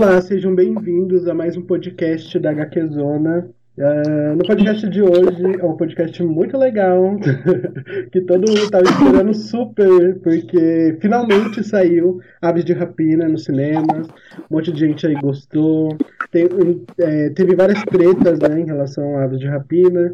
Olá, sejam bem-vindos a mais um podcast da HQ Zona. Uh, no podcast de hoje é um podcast muito legal que todo mundo estava esperando super, porque finalmente saiu Aves de Rapina no cinema. Um monte de gente aí gostou. Tem, é, teve várias tretas né, em relação a Aves de Rapina,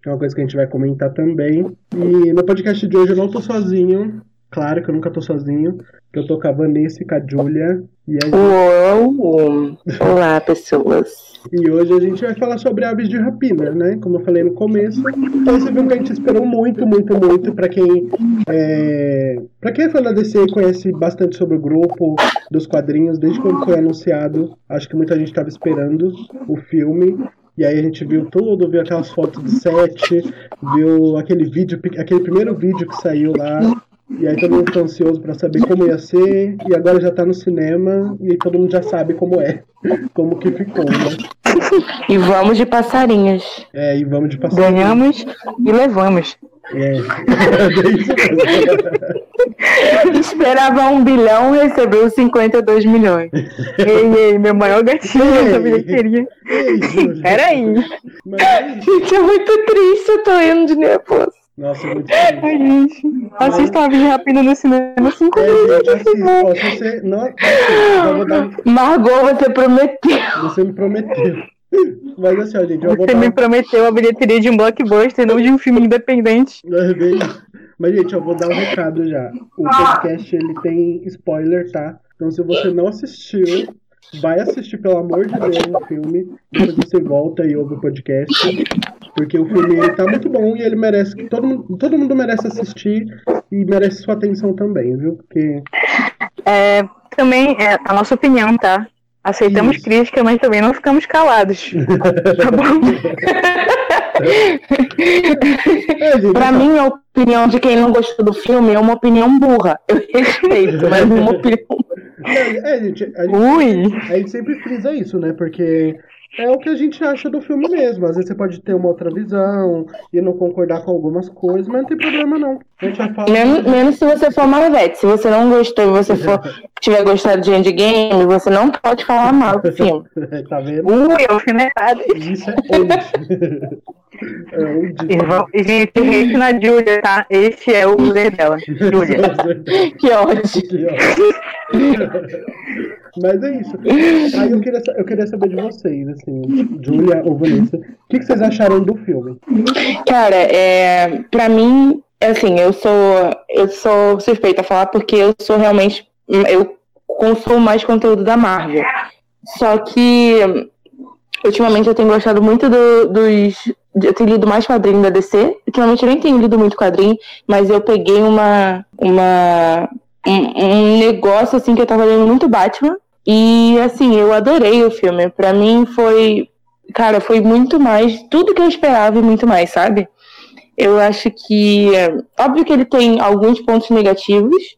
que é uma coisa que a gente vai comentar também. E no podcast de hoje eu não tô sozinho, Claro que eu nunca tô sozinho, que eu tô com a Vanessa e com a Julia. E a gente... Uou! Olá, pessoas! E hoje a gente vai falar sobre aves de rapina, né? Como eu falei no começo. Então esse filme que a gente esperou muito, muito, muito. Pra quem é, pra quem é fã da DC e conhece bastante sobre o grupo, dos quadrinhos, desde quando foi anunciado, acho que muita gente estava esperando o filme. E aí a gente viu tudo, viu aquelas fotos de set, viu aquele vídeo, aquele primeiro vídeo que saiu lá e aí todo mundo ficou ansioso para saber como ia ser, e agora já tá no cinema, e todo mundo já sabe como é, como que ficou, né? E vamos de passarinhos. É, e vamos de passarinhos. Ganhamos e levamos. É, é Esperava um bilhão, recebeu 52 milhões. ei, ei, meu maior gatinho nessa bilheteria. Peraí. Mas... Gente, é muito triste, eu tô indo de nervoso. Nossa, muito Ai, gente. Assista a Virgem Rapina no cinema. Cinco é, minutos. você não eu dar... Margot, você prometeu. Você me prometeu. Mas assim, ó, gente, eu você vou dar... me prometeu a bilheteria de um blockbuster, não de um filme independente. É. Mas, gente, eu vou dar um recado já. O podcast, ele tem spoiler, tá? Então, se você não assistiu, vai assistir, pelo amor de Deus, o filme. Depois você volta e ouve o podcast. Porque o filme ele tá muito bom e ele merece que todo mundo, todo mundo merece assistir e merece sua atenção também, viu? Porque é, também é a nossa opinião, tá? Aceitamos Isso. crítica, mas também não ficamos calados. tá bom? é, pra mim, a opinião de quem não gostou do filme é uma opinião burra. Eu respeito, mas é uma opinião. É, gente, a gente, Ui. a gente sempre frisa isso, né? Porque é o que a gente acha do filme mesmo. Às vezes você pode ter uma outra visão e não concordar com algumas coisas, mas não tem problema não. A gente vai falar menos, menos se você for Marvete. Se você não gostou e você for, tiver gostado de Endgame, você não pode falar mal do filme. tá vendo? Ui, alfinetada. Isso é onde. é onde. Gente, esse na Júlia, tá? Esse é o ler dela. Júlia. que ótimo. Que ótimo. Mas é isso. Aí eu queria, eu queria saber de vocês, assim, Julia ou Vanessa, o que, que vocês acharam do filme? Cara, é, pra mim, assim, eu sou, eu sou suspeita a falar porque eu sou realmente, eu consumo mais conteúdo da Marvel. Só que ultimamente eu tenho gostado muito do, dos. Eu tenho lido mais quadrinhos da DC. Ultimamente eu nem tenho lido muito quadrinho, mas eu peguei uma. uma um, um negócio assim que eu tava lendo muito Batman. E assim, eu adorei o filme. Para mim foi, cara, foi muito mais, tudo que eu esperava e muito mais, sabe? Eu acho que, óbvio que ele tem alguns pontos negativos,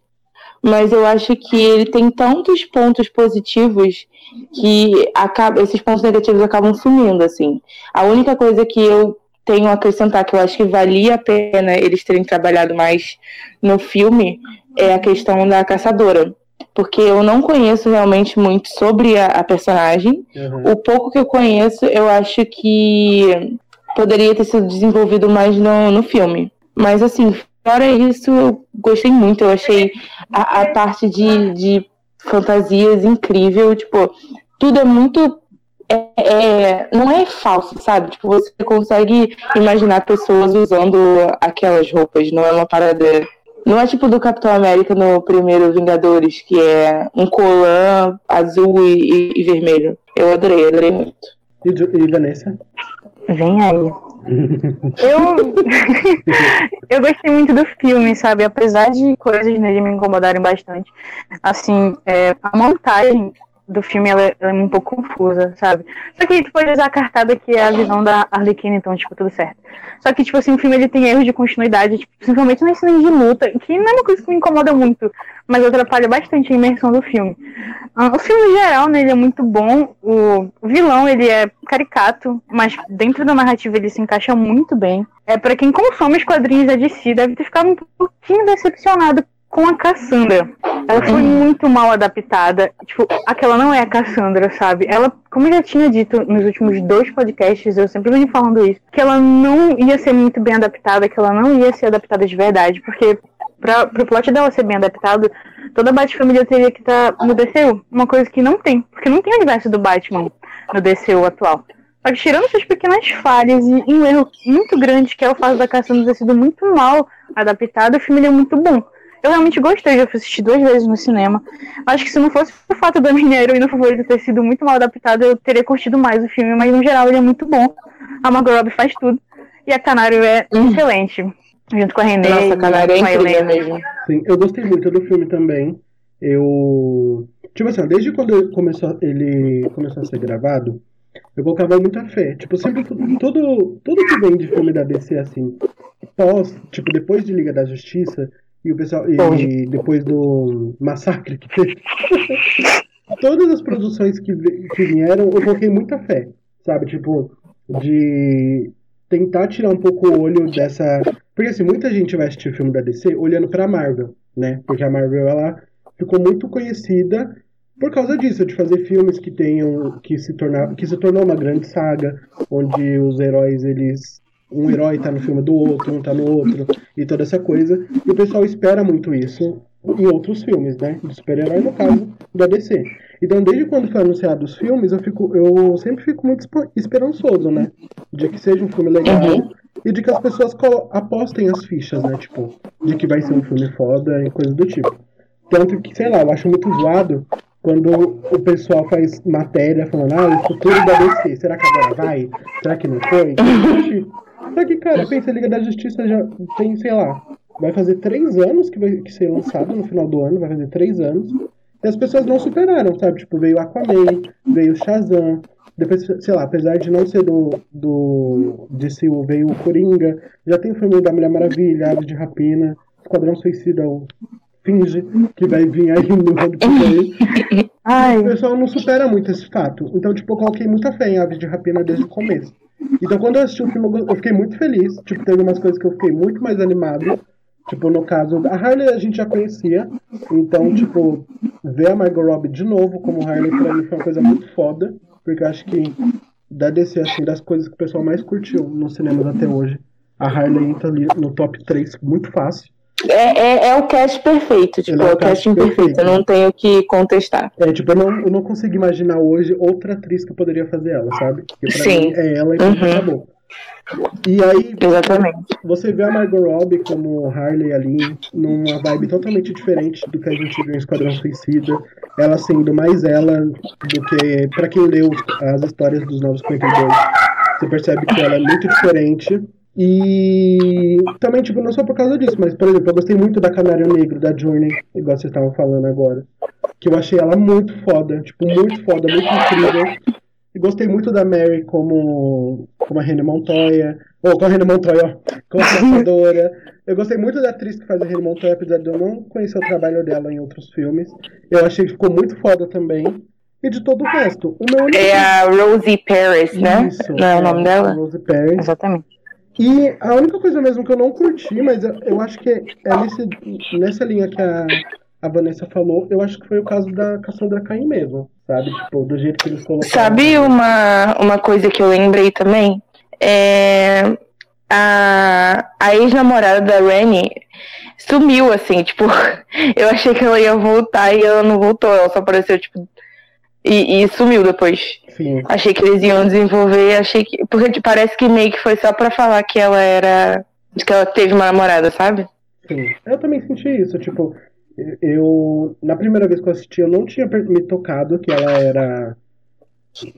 mas eu acho que ele tem tantos pontos positivos que acaba, esses pontos negativos acabam sumindo, assim. A única coisa que eu tenho a acrescentar que eu acho que valia a pena eles terem trabalhado mais no filme é a questão da caçadora porque eu não conheço realmente muito sobre a, a personagem. Uhum. O pouco que eu conheço, eu acho que poderia ter sido desenvolvido mais no, no filme. Mas, assim, fora isso, eu gostei muito. Eu achei a, a parte de, de fantasias incrível. Tipo, tudo é muito é, é, não é falso, sabe? Tipo, você consegue imaginar pessoas usando aquelas roupas, não é uma parada não é tipo do Capitão América no primeiro Vingadores, que é um colã azul e, e, e vermelho. Eu adorei, adorei muito. E, e Vanessa? Vem aí. eu, eu gostei muito do filme, sabe? Apesar de coisas nele me incomodarem bastante. Assim, é, a montagem do filme ela, ela, é um pouco confusa, sabe? Só que gente pode usar a cartada que é a visão da Arlequina, então, tipo, tudo certo. Só que, tipo assim, o filme ele tem erros de continuidade, tipo, principalmente nas cenas de luta, que não é uma coisa que me incomoda muito, mas atrapalha bastante a imersão do filme. Uh, o filme, em geral, né, ele é muito bom, o vilão, ele é caricato, mas dentro da narrativa ele se encaixa muito bem. É para quem consome os quadrinhos da DC, deve ter ficado um pouquinho decepcionado com a Cassandra. Ela foi uhum. muito mal adaptada. Tipo, aquela não é a Cassandra, sabe? Ela, como eu já tinha dito nos últimos dois podcasts, eu sempre venho falando isso, que ela não ia ser muito bem adaptada, que ela não ia ser adaptada de verdade, porque pra, pro plot dela ser bem adaptado, toda a Bat-família teria que estar tá no DCU. Uma coisa que não tem, porque não tem o universo do Batman no DCU atual. Só que tirando essas pequenas falhas e, e um erro muito grande que é o fato da Cassandra ter sido muito mal adaptada, o filme é muito bom. Eu realmente gostei, já assisti duas vezes no cinema. Acho que se não fosse o fato da minha heroína favorita ter sido muito mal adaptada, eu teria curtido mais o filme, mas no geral ele é muito bom. A Margot Robbie faz tudo. E a Canário é hum. excelente. Junto com a Renée. Nossa, a Canário é incrível mesmo. Sim, eu gostei muito do filme também. Eu. Tipo assim, desde quando começou, ele começou a ser gravado, eu colocava muita fé. Tipo, sempre tudo, tudo que vem de filme da DC, assim, pós, tipo, depois de Liga da Justiça, e o pessoal. E depois do massacre que teve. Todas as produções que, que vieram, eu coloquei muita fé. Sabe? Tipo, de tentar tirar um pouco o olho dessa. Porque assim, muita gente vai assistir filme da DC olhando pra Marvel, né? Porque a Marvel ela ficou muito conhecida por causa disso, de fazer filmes que tenham. que se tornar. que se tornou uma grande saga, onde os heróis eles um herói tá no filme do outro, um tá no outro, e toda essa coisa. E o pessoal espera muito isso em outros filmes, né? De super-herói, no caso, da DC. Então, desde quando foi anunciado os filmes, eu, fico, eu sempre fico muito esperançoso, né? De que seja um filme legal uhum. e de que as pessoas apostem as fichas, né? Tipo, de que vai ser um filme foda e coisa do tipo. Tanto que, sei lá, eu acho muito zoado quando o pessoal faz matéria falando, ah, o futuro da DC, será que agora vai? Será que não foi? Só que, cara, pensa, a Liga da Justiça já tem, sei lá, vai fazer três anos que vai que ser lançado no final do ano, vai fazer três anos. E as pessoas não superaram, sabe? Tipo, veio Aquaman, veio Shazam, depois, sei lá, apesar de não ser do, do DCU, veio o Coringa, já tem o filme da Mulher Maravilha, Aves de Rapina, Esquadrão Suicida, o Finge, que vai vir aí no ano que vem. O pessoal não supera muito esse fato. Então, tipo, eu coloquei muita fé em Aves de Rapina desde o começo. Então quando eu assisti o filme, eu fiquei muito feliz. Tipo, teve umas coisas que eu fiquei muito mais animado. Tipo, no caso, a Harley a gente já conhecia. Então, tipo, ver a Margot Robbie de novo como Harley pra mim foi uma coisa muito foda. Porque eu acho que da DC, assim, das coisas que o pessoal mais curtiu nos cinemas até hoje, a Harley entra ali no top 3 muito fácil. É, é, é, o cast perfeito, tipo, é, é o casting perfeito, eu não tenho que contestar. É, tipo, eu não, eu não consigo imaginar hoje outra atriz que poderia fazer ela, sabe? Porque pra Sim. mim é ela e uhum. acabou. E aí, Exatamente. você vê a Margot Robbie como Harley ali, numa vibe totalmente diferente do que a gente viu em Esquadrão Suicida. Ela sendo mais ela do que. para quem leu as histórias dos Novos 52, você percebe que ela é muito diferente. E também, tipo, não só por causa disso, mas, por exemplo, eu gostei muito da Canário Negro, da Journey, igual vocês estavam falando agora. Que eu achei ela muito foda, tipo, muito foda, muito incrível. E gostei muito da Mary como, como a René Montoya. Ou com a René Montoya, ó, como pensadora. Eu gostei muito da atriz que faz a René Montoya, apesar de eu não conhecer o trabalho dela em outros filmes. Eu achei que ficou muito foda também. E de todo o resto. O meu é a Rosie Paris, né? Isso, não é, é o nome dela? Rosie Paris. Exatamente. E a única coisa mesmo que eu não curti, mas eu acho que é nesse, nessa linha que a, a Vanessa falou, eu acho que foi o caso da Cassandra Caim mesmo, sabe? Tipo, do jeito que eles colocaram. Sabe uma, uma coisa que eu lembrei também? É, a, a ex-namorada da Rennie sumiu, assim, tipo, eu achei que ela ia voltar e ela não voltou, ela só apareceu, tipo, e, e sumiu depois. Sim. Achei que eles iam desenvolver, achei que. Porque tipo, parece que meio que foi só pra falar que ela era. Que ela teve uma namorada, sabe? Sim. Eu também senti isso, tipo, eu. Na primeira vez que eu assisti, eu não tinha me tocado que ela era.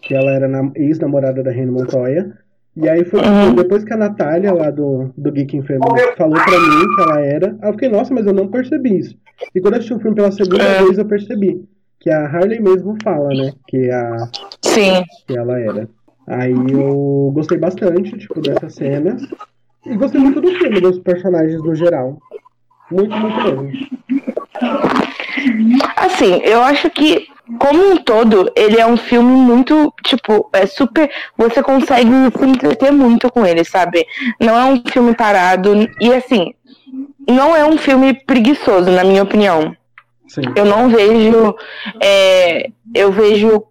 Que ela era ex-namorada da Reina Montoya. E aí foi uhum. depois que a Natália, lá do, do Geek Infamous, falou pra mim que ela era. Aí eu fiquei, nossa, mas eu não percebi isso. E quando eu assisti o filme pela segunda é. vez, eu percebi que a Harley mesmo fala, né? Que a Sim. que ela era. Aí eu gostei bastante, tipo, dessas cenas. E gostei muito do filme, dos personagens no geral. Muito, muito mesmo. Assim, eu acho que, como um todo, ele é um filme muito, tipo, é super. Você consegue se entreter muito com ele, sabe? Não é um filme parado. E assim, não é um filme preguiçoso, na minha opinião. Sim. Eu não vejo. É, eu vejo.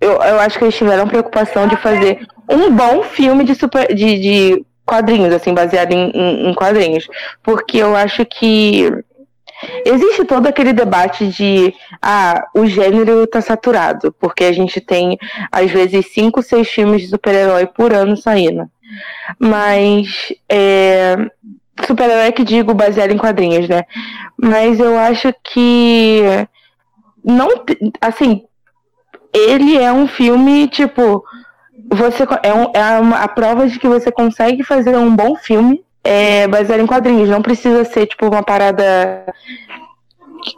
Eu, eu acho que eles tiveram preocupação de fazer um bom filme de, super, de, de quadrinhos, assim, baseado em, em, em quadrinhos. Porque eu acho que Existe todo aquele debate de ah, o gênero tá saturado, porque a gente tem, às vezes, cinco, seis filmes de super-herói por ano saindo. Mas é, super-herói que digo baseado em quadrinhos, né? Mas eu acho que não assim, ele é um filme, tipo, você é, um, é uma, a prova de que você consegue fazer um bom filme é, baseado em quadrinhos. Não precisa ser, tipo, uma parada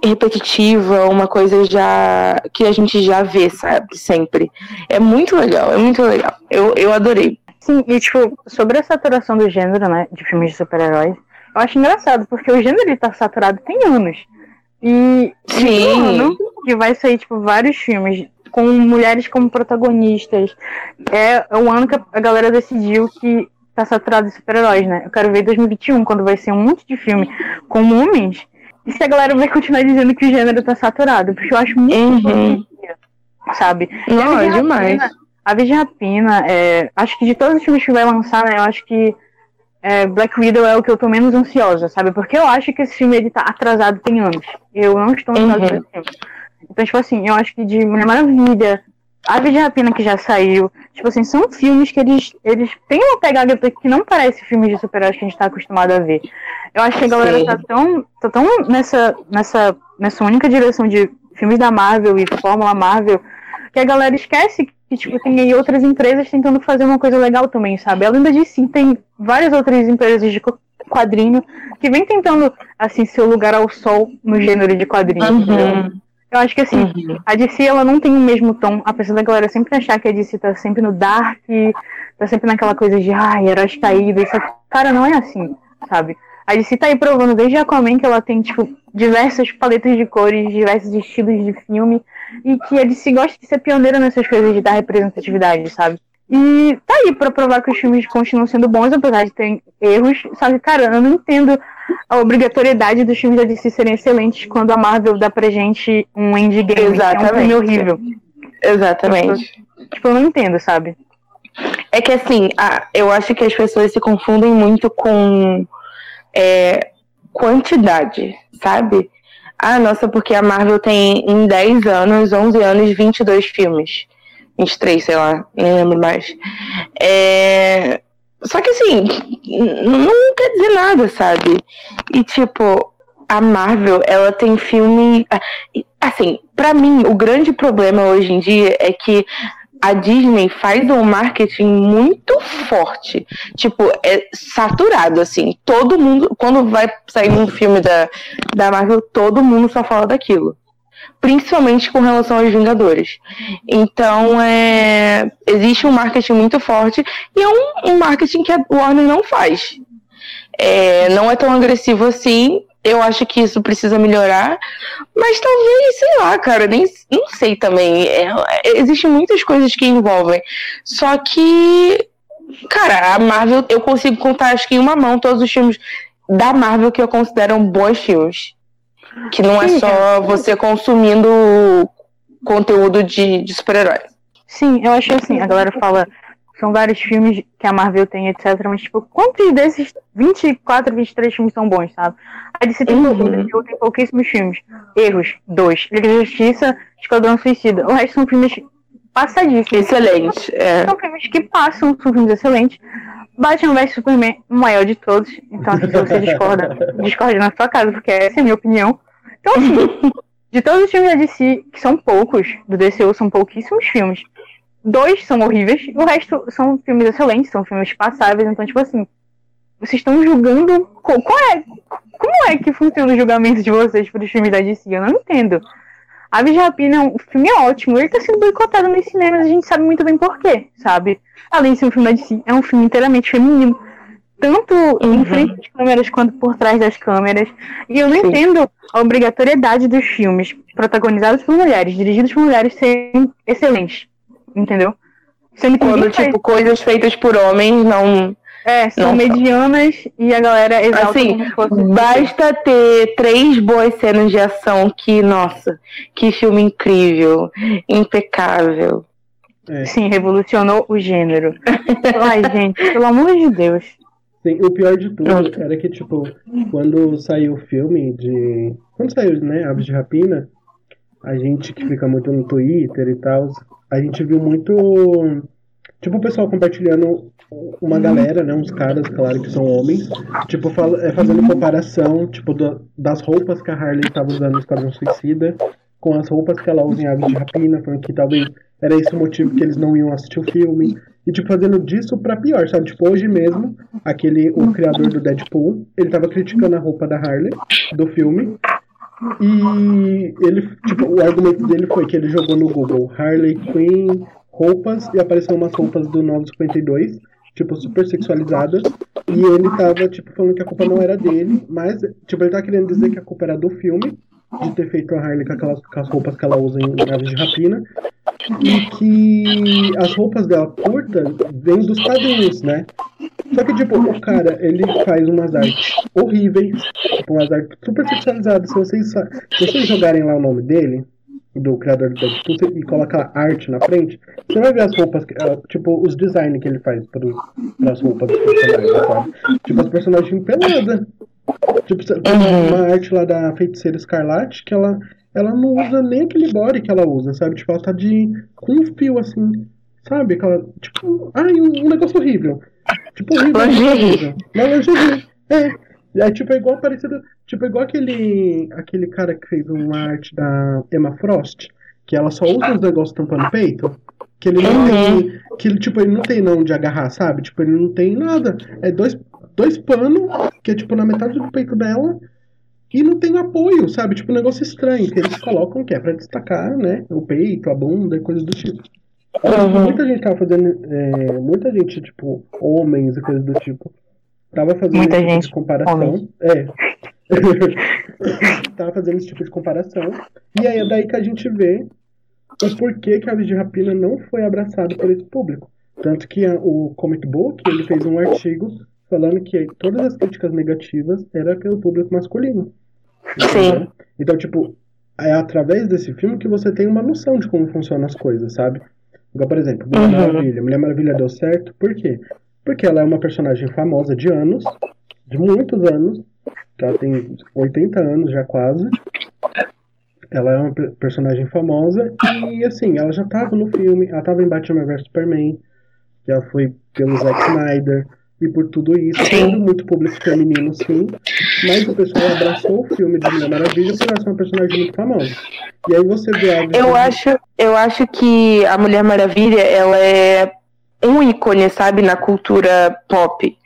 repetitiva, uma coisa já que a gente já vê, sabe? Sempre. É muito legal, é muito legal. Eu, eu adorei. Sim, e tipo, sobre a saturação do gênero, né, de filmes de super-heróis, eu acho engraçado, porque o gênero ele tá saturado tem anos. E Sim. ano que vai sair, tipo, vários filmes com mulheres como protagonistas. É o ano que a galera decidiu que tá saturado de super-heróis, né? Eu quero ver 2021, quando vai ser um monte de filme com homens, e se a galera vai continuar dizendo que o gênero tá saturado, porque eu acho muito uhum. sabe? Não, é demais. A Virgem Rapina, é, acho que de todos os filmes que vai lançar, né, eu acho que é, Black Widow é o que eu tô menos ansiosa, sabe? Porque eu acho que esse filme ele tá atrasado tem anos. Eu não estou ansiosa uhum. esse filme. Então, tipo assim, eu acho que de Mulher Maravilha, Ave de Rapina que já saiu. Tipo assim, são filmes que eles, eles têm uma pegada que não parece filmes de super-heróis que a gente tá acostumado a ver. Eu acho que a galera tá tão, tá tão nessa, nessa, nessa única direção de filmes da Marvel e Fórmula Marvel que a galera esquece que tipo, tem aí outras empresas tentando fazer uma coisa legal também, sabe? Além da DC, tem várias outras empresas de quadrinho que vem tentando, assim, seu lugar ao sol no gênero de quadrinhos. Uhum. Eu acho que assim, uhum. a DC ela não tem o mesmo tom, apesar da galera sempre achar que a DC tá sempre no dark, tá sempre naquela coisa de ai, heróis caídos, só que, cara, não é assim, sabe? A DC tá aí provando desde Aquaman que ela tem, tipo, diversas paletas de cores, diversos estilos de filme, e que a DC gosta de ser pioneira nessas coisas de dar representatividade, sabe? E tá aí pra provar que os filmes continuam sendo bons, apesar de ter erros. Só que, cara, eu não entendo a obrigatoriedade dos filmes da DC serem excelentes quando a Marvel dá pra gente um endgame Exatamente. que é um filme horrível. Exatamente. Tipo, tipo, eu não entendo, sabe? É que assim, a, eu acho que as pessoas se confundem muito com é, quantidade, sabe? Ah, nossa, porque a Marvel tem em 10 anos, 11 anos, 22 filmes. 23, sei lá, nem lembro mais. É... Só que assim, não quer dizer nada, sabe? E tipo, a Marvel, ela tem filme. Assim, para mim, o grande problema hoje em dia é que a Disney faz um marketing muito forte. Tipo, é saturado, assim. Todo mundo, quando vai sair um filme da, da Marvel, todo mundo só fala daquilo principalmente com relação aos Vingadores. Então, é, existe um marketing muito forte e é um, um marketing que a Warner não faz. É, não é tão agressivo assim. Eu acho que isso precisa melhorar, mas talvez, sei lá, cara, nem não sei também. É, Existem muitas coisas que envolvem. Só que, cara, a Marvel, eu consigo contar, acho que em uma mão, todos os filmes da Marvel que eu considero bons filmes. Que não é só você consumindo conteúdo de, de super-heróis. Sim, eu acho assim, a galera fala, são vários filmes que a Marvel tem, etc. Mas, tipo, quantos desses 24, 23 filmes são bons, sabe? A DC tem, uhum. tem pouquíssimos filmes. Erros, dois. Liga da Justiça, Esquadrão Suicida. O resto são filmes passadíssimos. Excelentes. É. São filmes que passam, são filmes excelentes. Batman vs Superman, o maior de todos. Então, se você discorda, discorde na sua casa, porque essa é a minha opinião. Então, assim, de todos os filmes da DC, que são poucos, do DCU são pouquíssimos filmes, dois são horríveis, o resto são filmes excelentes, são filmes passáveis. Então, tipo assim, vocês estão julgando. Qual é, como é que funciona o julgamento de vocês para os filmes da DC? Eu não entendo. Aves de Rapina é um filme ótimo, ele está sendo boicotado nos cinemas, a gente sabe muito bem porquê, sabe? Além de ser um filme da DC, é um filme inteiramente feminino. Tanto uhum. em frente às câmeras quanto por trás das câmeras. E eu não Sim. entendo a obrigatoriedade dos filmes protagonizados por mulheres, dirigidos por mulheres, serem excelentes. Entendeu? Sendo Quando, tipo, faz... coisas feitas por homens não É, são Nossa. medianas e a galera exalta assim, Basta ter três boas cenas de ação que, nossa, que filme incrível, impecável. É. Sim, revolucionou o gênero. Ai, gente, pelo amor de Deus. Sim, o pior de tudo era que, tipo, quando saiu o filme de. Quando saiu, né, Aves de Rapina, a gente que fica muito no Twitter e tal, a gente viu muito. Tipo, o pessoal compartilhando uma galera, né, uns caras, claro que são homens, tipo, fala, é, fazendo comparação, tipo, do, das roupas que a Harley estava usando no Esquadrão Suicida com as roupas que ela usa em Aves de Rapina, falando que talvez era esse o motivo que eles não iam assistir o filme. E, tipo, fazendo disso pra pior, sabe? Tipo, hoje mesmo, aquele, o criador do Deadpool, ele tava criticando a roupa da Harley, do filme. E ele, tipo, o argumento dele foi que ele jogou no Google Harley Quinn roupas e apareceu umas roupas do 952, tipo, super sexualizadas. E ele tava, tipo, falando que a culpa não era dele, mas, tipo, ele tá querendo dizer que a culpa era do filme de ter feito a Harley com aquelas com as roupas que ela usa em Aves de Rapina. E que as roupas dela curtas vêm dos quadrinhos, né? Só que, tipo, o cara, ele faz umas artes horríveis, tipo, umas artes super sexualizadas. Se vocês, se vocês jogarem lá o nome dele, do criador do Deadpool, e colocar arte na frente, você vai ver as roupas, ah, tipo, os designs que ele faz para as roupas dos personagens, sabe? Tipo, as personagens peladas. Tipo, tem uhum. uma arte lá da feiticeira Escarlate que ela, ela não usa nem aquele body que ela usa, sabe? Tipo, ela tá de. com um fio assim, sabe? Aquela. Tipo. Ai, um, um negócio horrível. Tipo, horrível. Não, lingerie. É. É tipo, é igual parecido. Tipo, é igual aquele. aquele cara que fez uma arte da Emma Frost, que ela só usa os negócios tampando o peito. Que ele não uhum. tem. Que ele, tipo, ele não tem não de agarrar, sabe? Tipo, ele não tem nada. É dois dois panos, que é tipo na metade do peito dela, e não tem apoio, sabe? Tipo, um negócio estranho, que eles colocam que é pra destacar, né? O peito, a bunda e coisas do tipo. Uhum. Muita gente tava fazendo. É, muita gente, tipo, homens e coisas do tipo. Tava fazendo muita esse tipo de comparação. Homens. É. tava fazendo esse tipo de comparação. E aí é daí que a gente vê o porquê que a Aves de Rapina não foi abraçado por esse público. Tanto que a, o Comic Book ele fez um artigo falando que todas as críticas negativas era pelo público masculino. Sim. Então, tipo, é através desse filme que você tem uma noção de como funcionam as coisas, sabe? Igual, por exemplo, Mulher uhum. Maravilha. Mulher Maravilha deu certo, por quê? Porque ela é uma personagem famosa de anos, de muitos anos, ela tem 80 anos já quase. Ela é uma personagem famosa. E, assim, ela já tava no filme, ela tava em Batman vs Superman, ela foi pelo Zack Snyder, e por tudo isso, tendo muito público feminino, sim, mas o pessoal abraçou o filme de Mulher Maravilha por ela ser uma personagem muito famosa. E aí você vê a eu acho Eu acho que a Mulher Maravilha, ela é um ícone, sabe, na cultura pop.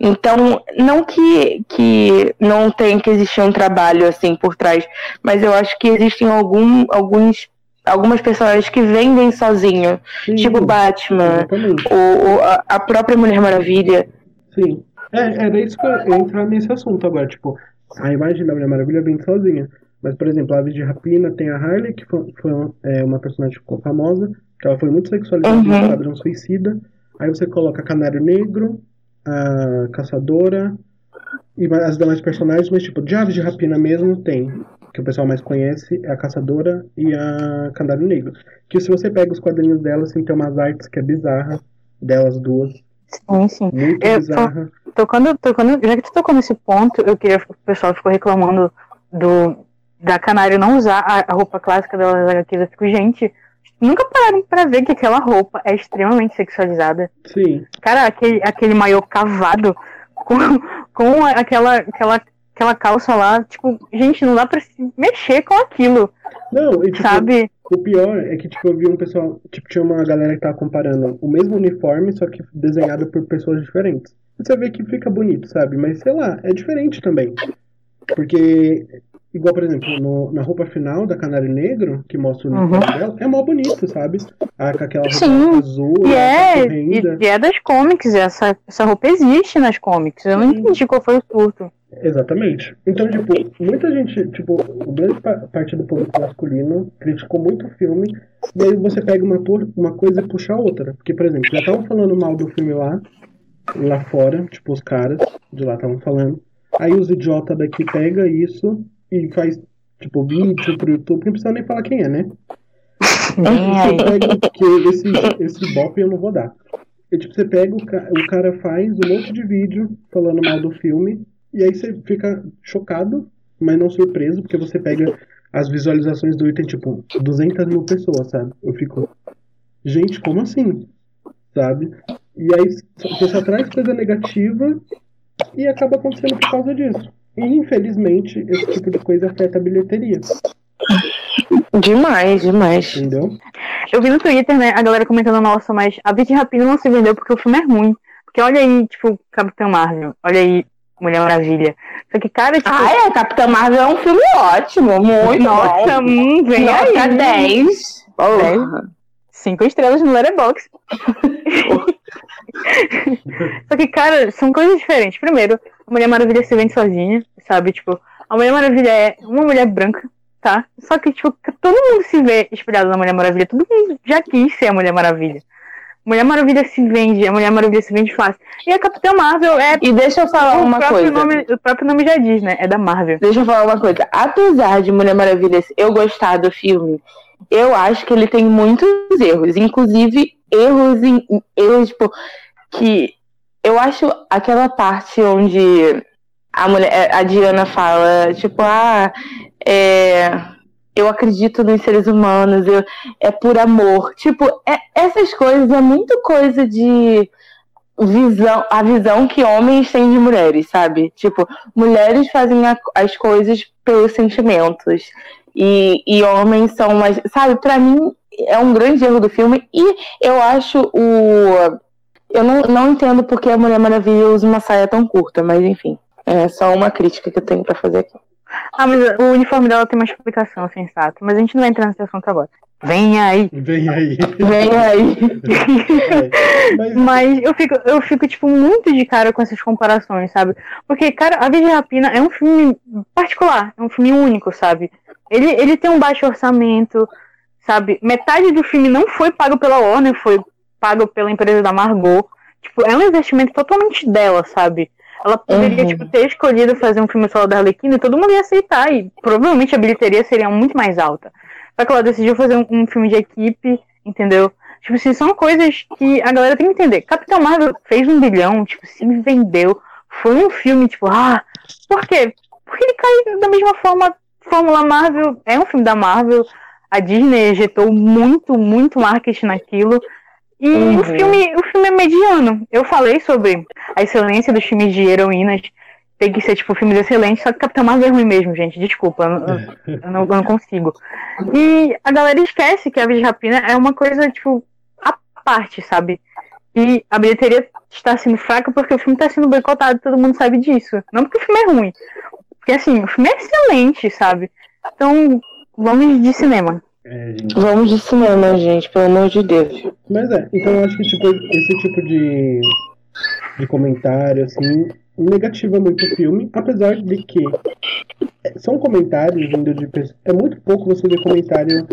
Então, não que, que não tem que existir um trabalho assim por trás, mas eu acho que existem algum, alguns algumas personagens que vendem sozinho, Sim, tipo Batman, ou, ou, a própria Mulher Maravilha. Sim. É, era isso que eu entrar nesse assunto agora. Tipo, a imagem da Mulher Maravilha vem sozinha. Mas, por exemplo, a Aves de Rapina tem a Harley, que foi, foi é, uma personagem que ficou famosa, que ela foi muito sexualizada uhum. no Padrão Suicida. Aí você coloca Canário Negro, a Caçadora e as demais personagens, mas tipo, de Aves de Rapina mesmo tem, que o pessoal mais conhece, é a Caçadora e a Canário Negro. Que se você pega os quadrinhos delas, assim, tem umas artes que é bizarra, delas duas. Sim, sim. Muito eu, bizarra. Tocando, tocando, já que tu tocou nesse ponto, eu queria. O pessoal ficou reclamando do da Canário não usar a, a roupa clássica das HQs. Eu fico, gente, nunca pararam pra ver que aquela roupa é extremamente sexualizada. Sim. Cara, aquele, aquele maiô cavado com, com aquela, aquela, aquela calça lá, tipo, gente, não dá pra se mexer com aquilo. Não, e, tipo, sabe? O pior é que, tipo, eu vi um pessoal, tipo, tinha uma galera que tava comparando o mesmo uniforme, só que desenhado por pessoas diferentes. Você vê que fica bonito, sabe? Mas, sei lá, é diferente também. Porque, igual, por exemplo, no, na roupa final da Canário Negro, que mostra o uniforme uhum. dela, é mó bonito, sabe? Ah, com aquela roupa Sim. azul, e é, e, e, é das comics, essa, essa roupa existe nas comics. Eu não entendi qual foi o surto. Exatamente. Então, tipo, muita gente, tipo, grande parte do público masculino criticou muito o filme, e aí você pega uma, uma coisa e puxa a outra. Porque, por exemplo, já estavam falando mal do filme lá, lá fora, tipo, os caras de lá estavam falando. Aí os idiotas daqui pega isso e faz, tipo, vídeo pro YouTube, não precisa nem falar quem é, né? Você pega, porque esse, esse bop eu não vou dar. E, tipo, você pega, o, ca o cara faz um monte de vídeo falando mal do filme, e aí você fica chocado, mas não surpreso, porque você pega as visualizações do item, tipo, 200 mil pessoas, sabe? Eu fico, gente, como assim? Sabe? E aí você só traz coisa negativa e acaba acontecendo por causa disso. E infelizmente esse tipo de coisa afeta a bilheteria. Demais, demais. Entendeu? Eu vi no Twitter, né, a galera comentando, nossa, mas a Betty Rapina não se vendeu porque o filme é ruim. Porque olha aí, tipo, Capitão Marvel, olha aí, Mulher Maravilha. Só que, cara, tipo. Ah, é, Capitão Marvel é um filme ótimo, muito Nossa, bom. hum, vem Nota aí. 10. Dez. Cinco estrelas no Letterboxd. Só que, cara, são coisas diferentes. Primeiro, a Mulher Maravilha se vende sozinha, sabe? Tipo, a Mulher Maravilha é uma mulher branca, tá? Só que, tipo, todo mundo se vê espelhado na Mulher Maravilha. Todo mundo já quis ser a Mulher Maravilha. Mulher Maravilha se vende, a Mulher Maravilha se vende fácil. E a Capitã Marvel é. E deixa eu falar uma coisa. Nome, o próprio nome já diz, né? É da Marvel. Deixa eu falar uma coisa. Apesar de Mulher Maravilha eu gostar do filme, eu acho que ele tem muitos erros. Inclusive, erros em. Erros, tipo, que eu acho aquela parte onde a mulher, a Diana fala, tipo, ah, é, eu acredito nos seres humanos, eu, é por amor. Tipo, é- essas coisas é muito coisa de visão, a visão que homens têm de mulheres, sabe? Tipo, mulheres fazem a- as coisas pelos sentimentos. E, e homens são mais. Sabe, pra mim é um grande erro do filme. E eu acho o. Eu não, não entendo porque a Mulher Maravilha usa uma saia tão curta, mas enfim. É só uma crítica que eu tenho pra fazer aqui. Ah, mas o uniforme dela tem uma explicação sensata. Mas a gente não vai entrar nesse assunto agora. Vem aí. Vem aí. Vem aí. É. Mas, Mas eu fico, eu fico, tipo, muito de cara com essas comparações, sabe? Porque, cara, A Virgem Rapina é um filme particular, é um filme único, sabe? Ele, ele tem um baixo orçamento, sabe? Metade do filme não foi pago pela Warner, foi pago pela empresa da Margot. Tipo, é um investimento totalmente dela, sabe? Ela poderia, Uhum. tipo, ter escolhido fazer um filme solo da Arlequina e todo mundo ia aceitar. E provavelmente a bilheteria seria muito mais alta. Só que ela decidiu fazer um, um filme de equipe, entendeu? Tipo assim, são coisas que a galera tem que entender. Capitão Marvel fez um bilhão, tipo, se vendeu. Foi um filme, tipo, ah, por quê? Porque ele cai da mesma forma. Fórmula Marvel é um filme da Marvel. A Disney ejetou muito, muito marketing naquilo. E Uhum. o, filme, o filme é mediano. Eu falei sobre a excelência dos filmes de heroínas. Tem que ser, tipo, filmes excelentes, só que Capitão Marvel é ruim mesmo, gente. Desculpa, eu, eu- eu não, eu não consigo. E a galera esquece que a de Rapina é uma coisa, tipo, à parte, sabe? E a bilheteria está sendo fraca porque o filme está sendo boicotado, todo mundo sabe disso. Não porque o filme é ruim. Porque, assim, o filme é excelente, sabe? Então, vamos de cinema. É. Vamos de cinema, gente, pelo amor de Deus. Mas é, então eu acho que tipo, esse tipo de, de comentário, assim, negativa muito o filme, apesar de que é, são comentários vindo de. É muito pouco você ver comentário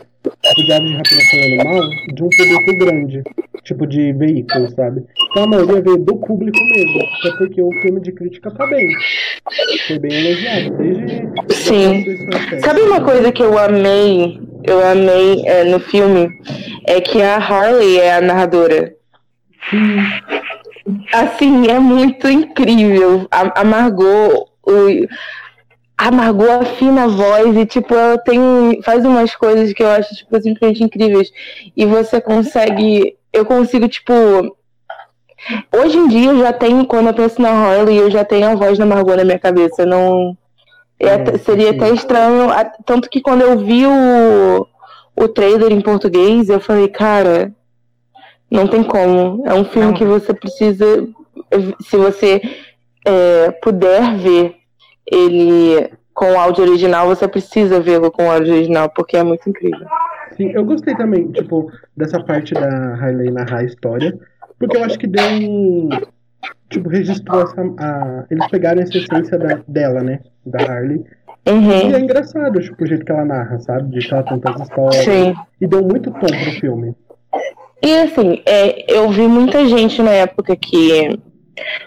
de Aves de Rapina falando mal de um público grande, tipo de veículo, sabe? Então a maioria veio do público mesmo, até porque o filme de crítica tá bem. Foi bem elogiado, desde. Sim. Sabe uma coisa que eu amei, eu amei é, no filme? É que a Harley é a narradora. Assim, é muito incrível. A, a Margot, o- a Margot afina a voz e, tipo, ela tem, faz umas coisas que eu acho, tipo, simplesmente incríveis. E você consegue, eu consigo, tipo... Hoje em dia eu já tenho, quando eu penso na Harley, eu já tenho a voz da Margot na minha cabeça. Não... é seria até estranho, tanto que quando eu vi o, o trailer em português, eu falei, cara, não tem como. É um filme Não. que você precisa, se você é, puder ver ele com o áudio original, você precisa vê-lo com o áudio original, porque é muito incrível. Sim, eu gostei também, tipo, dessa parte da Harley narrar a história, porque eu acho que deu um. Tipo, registrou essa. A, eles pegaram essa essência da, dela, né? Da Harley. E Uhum. é engraçado, tipo, o jeito que ela narra, sabe? De que ela conta as histórias. Sim. E deu muito tom pro filme. E assim, é, eu vi muita gente na época que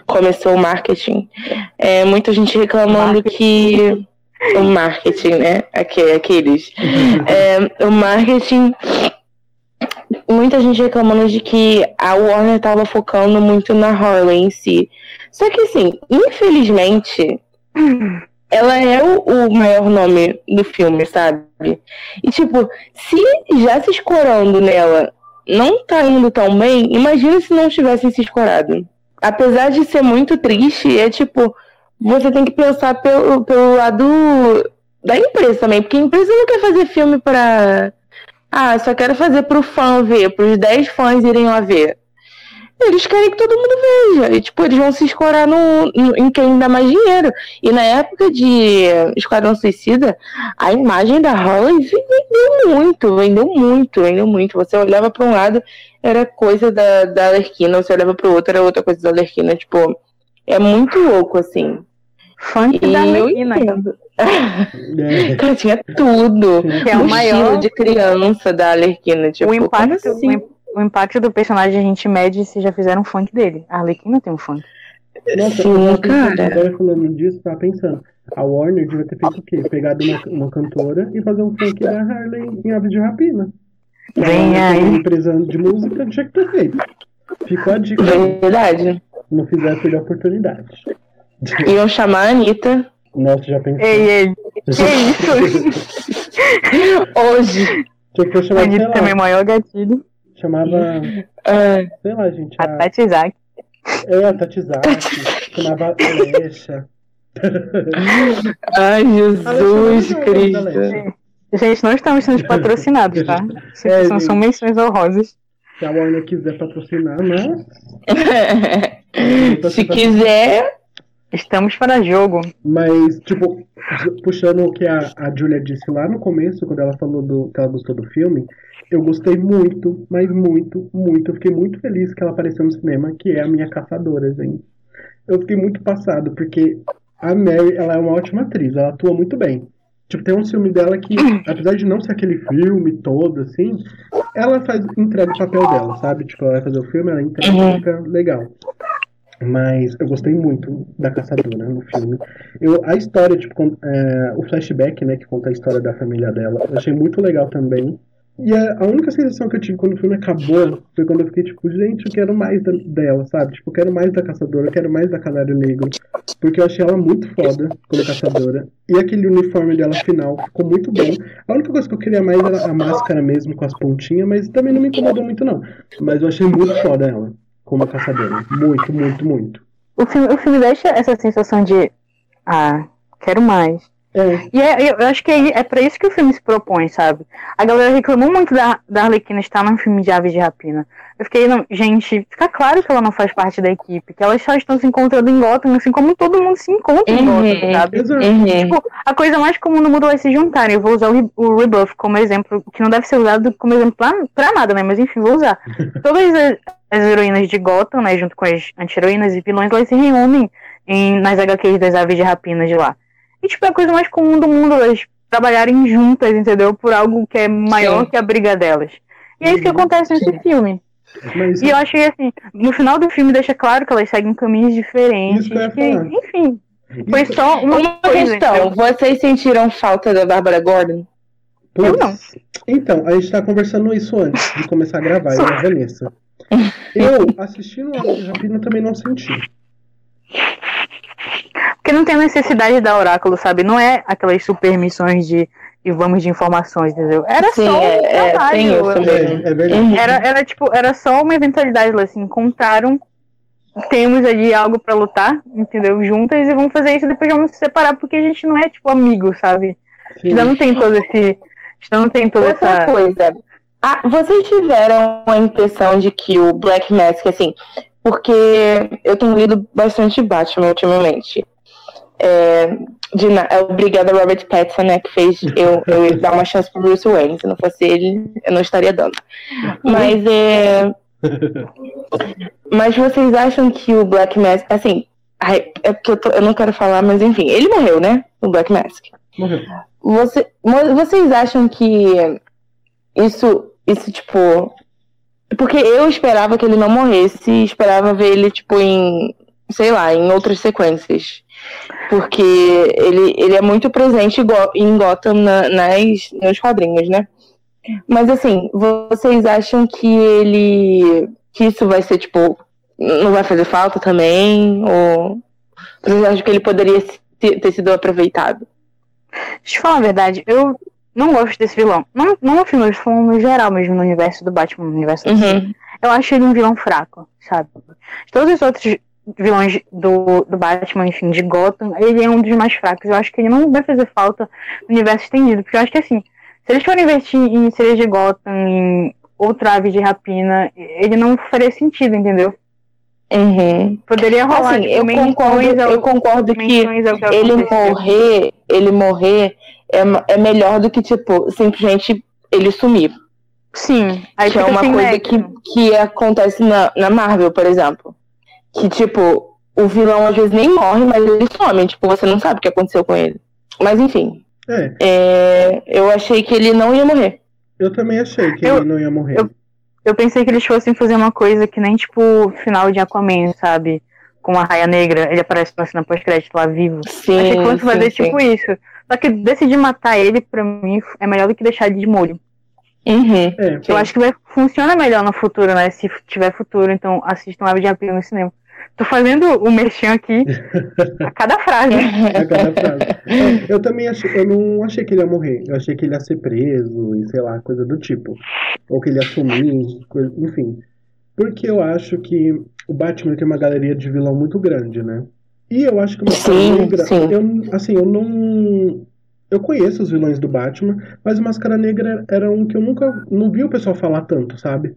começou o marketing. É, muita gente reclamando marketing. que o marketing, né? Aqueles. É, o marketing. Muita gente reclamando de que a Warner estava focando muito na Harley em si. Só que, assim, infelizmente, ela é o, o, maior nome do filme, sabe? E, tipo, se já se escorando nela não tá indo tão bem, imagina se não tivessem se escorado. Apesar de ser muito triste, é tipo, você tem que pensar pelo, pelo lado da empresa também, porque a empresa não quer fazer filme para ah, só quero fazer pro fã ver, pros 10 fãs irem lá ver. Eles querem que todo mundo veja. E, tipo, eles vão se escorar no, no, em quem dá mais dinheiro. E na época de Esquadrão Suicida, a imagem da Holly vendeu muito, vendeu muito, vendeu muito. Você olhava para um lado, era coisa da, da Alerquina, você olhava para o outro, era outra coisa da Alerquina. Tipo, é muito louco, assim. Funk e da Alerquina. É. Cara, tinha tudo. Que é o, o maior... de criança da Alerquina. Tipo, o impacto, assim? O impacto do personagem a gente mede se já fizeram um funk dele. A Arlequina tem um funk. Nossa, Sim, cara. Agora falando disso, tava pensando. A Warner devia ter feito o quê? Pegado uma, uma cantora e fazer um funk da Harley em Aves de Rapina. Vem aí. Uma empresa de música tinha que ter feito. Ficou a dica. Verdade. Não fizeram perder a oportunidade. Iam chamar a Anitta. Nossa, já pensei. Ei, ei. Que isso? Hoje. Tinha que chamar, a Anitta também é maior gatilho. Chamava. É. Sei lá, gente. A, a Tati Isaac. É, a Tati Isaac. chamava Alexa. Ai, Jesus Cristo. Gente, não estamos sendo patrocinados, tá? É, são, são menções honrosas. Se a Warner quiser patrocinar, mas. Se quiser. Estamos para jogo. Mas, tipo, puxando o que a, a Julia disse lá no começo, quando ela falou do, que ela gostou do filme, eu gostei muito, mas muito, muito. Eu fiquei muito feliz que ela apareceu no cinema, que é a minha caçadora, gente. Eu fiquei muito passado, porque a Mary, ela é uma ótima atriz, ela atua muito bem. Tipo, tem um filme dela que, apesar de não ser aquele filme todo, assim, ela faz, entrega o papel dela, sabe? Tipo, ela vai fazer o filme, ela entrega, uhum. fica legal. Mas eu gostei muito da caçadora no filme. Eu, a história, tipo, é, o flashback, né, que conta a história da família dela, eu achei muito legal também. E a, única sensação que eu tive quando o filme acabou foi quando eu fiquei tipo, gente, eu quero mais da, dela, sabe? Tipo, eu quero mais da caçadora, eu quero mais da Canário Negro. Porque eu achei ela muito foda como caçadora. E aquele uniforme dela final ficou muito bom. A única coisa que eu queria mais era a máscara mesmo, com as pontinhas, mas também não me incomodou muito, não. Mas eu achei muito foda ela como caçadora. Muito, muito, muito. O filme, o filme deixa essa sensação de. Ah, quero mais. É. E é, eu acho que é, é pra isso que o filme se propõe, sabe? A galera reclamou muito da, da Arlequina estar num filme de aves de rapina. Eu fiquei, não, gente, fica claro que ela não faz parte da equipe, que elas só estão se encontrando em Gotham, assim como todo mundo se encontra em Gotham, sabe? Uhum. Tipo, a coisa mais comum no mundo é se juntarem. Eu vou usar o, o Rebuff como exemplo, que não deve ser usado como exemplo pra, pra nada, né? Mas enfim, vou usar. Todas as, as heroínas de Gotham, né, junto com as anti-heroínas e vilões, elas se reúnem em, nas HQs das aves de rapina de lá. E, tipo, é a coisa mais comum do mundo elas trabalharem juntas, entendeu? Por algo que é maior Sim. que a briga delas. E é isso que uhum. acontece nesse Sim. filme. Mas, e eu achei assim, no final do filme deixa claro que elas seguem caminhos diferentes. Que, enfim, foi só uma, uma coisa, questão. Então. Vocês sentiram falta da Bárbara Gordon? Pois, eu não. Então, a gente tá conversando isso antes de começar a gravar, eu a Vanessa. Eu, assistindo a Rapina, também não senti. Porque não tem necessidade da oráculo, sabe? Não é aquelas super missões de e vamos de informações, entendeu? Era Sim, só um é, trabalho. É, é, verdade. Uhum. Era, era tipo, era só uma eventualidade, assim, encontraram, temos ali algo para lutar, entendeu? Juntas e vamos fazer isso depois vamos se separar, porque a gente não é, tipo, amigo, sabe? Sim. não tem todo esse. não tem toda Outra essa. coisa. Ah, vocês tiveram a impressão de que o Black Mask, assim, porque eu tenho lido bastante Batman ultimamente. É, de, é obrigada Robert Pattinson, né, que fez eu, eu dar uma chance pro Bruce Wayne. Se não fosse ele, eu não estaria dando. Mas é. Mas vocês acham que o Black Mask, assim, é porque eu, tô, eu não quero falar, mas enfim, ele morreu, né? O Black Mask. Morreu. Você, vocês acham que isso, isso, tipo. Porque eu esperava que ele não morresse, esperava ver ele, tipo, em sei lá, em outras sequências. Porque ele, ele é muito presente em Gotham na, nas, nos quadrinhos, né? Mas assim, vocês acham que ele. que isso vai ser, tipo, não vai fazer falta também? Ou vocês acham que ele poderia ter, sido aproveitado? Deixa eu falar a verdade, eu não gosto desse vilão. Não, não no filme, falando no geral mesmo, no universo do Batman, no universo do uhum. Eu acho ele um vilão fraco, sabe? De todos os outros vilões do, do Batman, enfim, de Gotham, ele é um dos mais fracos. Eu acho que ele não vai fazer falta no universo estendido, porque eu acho que assim, se eles forem investir em seres de Gotham, em outra ave de rapina, ele não faria sentido, entendeu? Uhum. Poderia rolar. Assim, eu, concordo, eu concordo que ele morrer, ele morrer é, é melhor do que, tipo, simplesmente ele sumir. Sim. Aí que é uma coisa que, que acontece na, na Marvel, por exemplo. Que, tipo, o vilão às vezes nem morre, mas ele some. Tipo, você não sabe o que aconteceu com ele. Mas enfim. É. é eu achei que ele não ia morrer. Eu também achei que eu, ele não ia morrer. Eu, eu pensei que eles fossem fazer uma coisa que nem, tipo, final de Aquaman, sabe? Com a raia negra, ele aparece na cena pós-crédito lá vivo. Sim. Achei que fosse fazer tipo isso. Só que decidir matar ele, pra mim, é melhor do que deixar ele de molho. Uhum. É, eu acho que vai funcionar melhor no futuro, né? Se tiver futuro, então assistam Ave de Rapina no cinema. Tô fazendo o merchan aqui a cada frase. a cada frase. Eu também achei, eu não achei que ele ia morrer. Eu achei que ele ia ser preso e sei lá, coisa do tipo. Ou que ele ia sumir, coisa, enfim. Porque eu acho que o Batman tem uma galeria de vilão muito grande, né? E eu acho que uma sim, negra. Sim. Eu, assim, eu não. Eu conheço os vilões do Batman, mas o Máscara Negra era um que eu nunca. Não vi o pessoal falar tanto, sabe?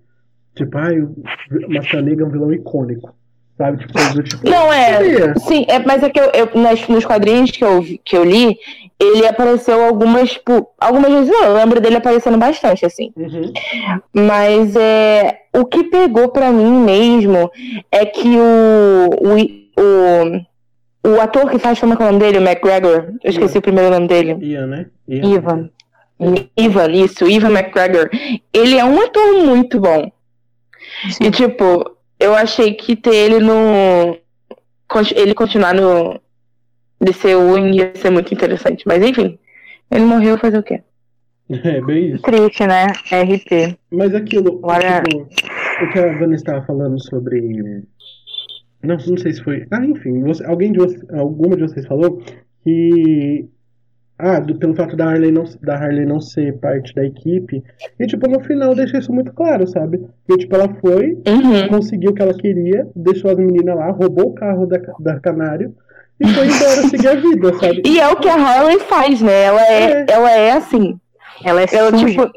Tipo, ah, o Máscara Negra é um vilão icônico. Sabe? Tipo, coisa tipo. Não, é. Sim, é, mas é que eu, eu nas, nos quadrinhos que eu, que eu li, ele apareceu algumas, tipo, algumas vezes eu lembro dele aparecendo bastante, assim. Uhum. Mas é, o que pegou pra mim mesmo é que o, o, o, o ator que faz, como é, é o nome dele? O McGregor. Eu esqueci Ian. o primeiro nome dele. Ian, né? Ian. Ivan. Ivan, isso, Ivan McGregor. Ele é um ator muito bom. Sim. E, tipo, eu achei que ter ele no. Ele continuar no DCU ia ser muito interessante. Mas enfim, ele morreu fazer o quê? É, bem isso. Triste, né? RP. Mas aquilo, Agora... tipo, o que a Vanessa estava falando sobre. Não, não sei se foi. Ah, enfim, você, alguém de vocês, alguma de vocês falou que ah, do, pelo fato da Harley, não, da Harley não ser parte da equipe. E, tipo, no final deixa isso muito claro, sabe? E, tipo, ela foi, uhum. conseguiu o que ela queria, deixou as meninas lá, roubou o carro da, da Canário e foi embora seguir a vida, sabe? E é o que a Harley faz, né? Ela é, é. Ela é assim. Ela é ela, tipo,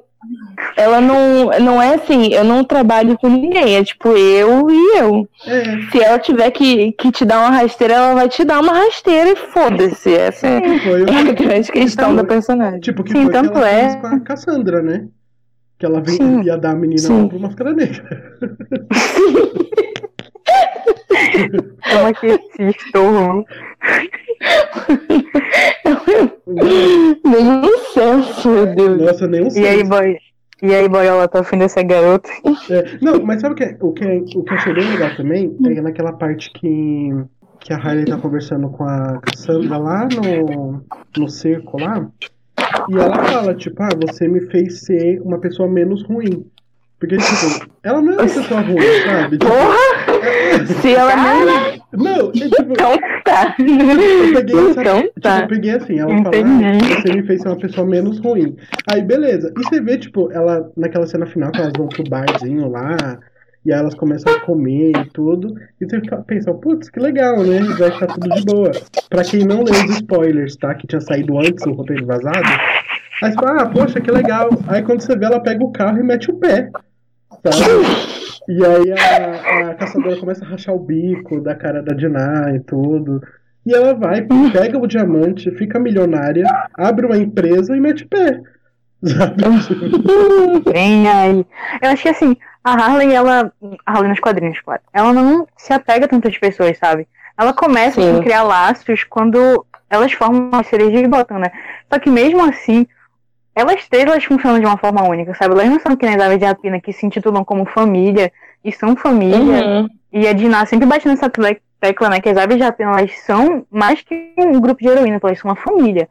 ela não, não é assim, eu não trabalho com ninguém, é tipo eu e eu. É. Se ela tiver que, que te dar uma rasteira, ela vai te dar uma rasteira e foda-se. Essa é, é a grande questão então, da personagem. Tipo, que Sim, tanto que é... com a Cassandra, né? Que ela veio, ia dar a menina Sim. pro Máscara Negra. Como é que estou? nenhum senso, meu Deus. Nossa, nenhum senso. E aí, boy? E aí, Boiola, tá afim dessa garota? É, não, mas sabe o que, é, o, que, é, o que eu achei bem legal também? É naquela parte que, que a Harley tá conversando com a Cassandra lá no, no cerco lá. E ela fala, tipo, ah, você me fez ser uma pessoa menos ruim. Porque, tipo, ela não é uma pessoa ruim, sabe? Tipo, Porra! Se ela não. Não, é, tipo, então tá. Eu peguei, essa, então tá. tipo, eu peguei assim, ela fala, ah, você me fez ser uma pessoa menos ruim. Aí, beleza. E você vê, tipo, ela, naquela cena final, que elas vão pro barzinho lá, e aí elas começam a comer e tudo. E você fica, pensa, putz, que legal, né? Vai estar tudo de boa. Pra quem não leu os spoilers, tá? Que tinha saído antes o roteiro vazado. Aí você fala, ah, poxa, que legal. Aí quando você vê, ela pega o carro e mete o pé. Sabe? E aí a, a caçadora começa a rachar o bico da cara da Dinah e tudo. E ela vai, pega o diamante, fica milionária, abre uma empresa e mete pé. Sabe? Vem aí. Eu acho que assim, a Harley, ela. A Harley nos quadrinhos, claro. Ela não se apega a tantas pessoas, sabe? Ela começa Sim. a criar laços quando elas formam as cerejas de botão, né? Só que mesmo assim, elas três elas funcionam de uma forma única, sabe? Elas não são que nem a David de Rapina, que se intitulam como família e são família. Uhum. E a Dinah sempre bate nessa tecla, né, que as aves de rapina, elas são mais que um grupo de heroína, elas são uma família.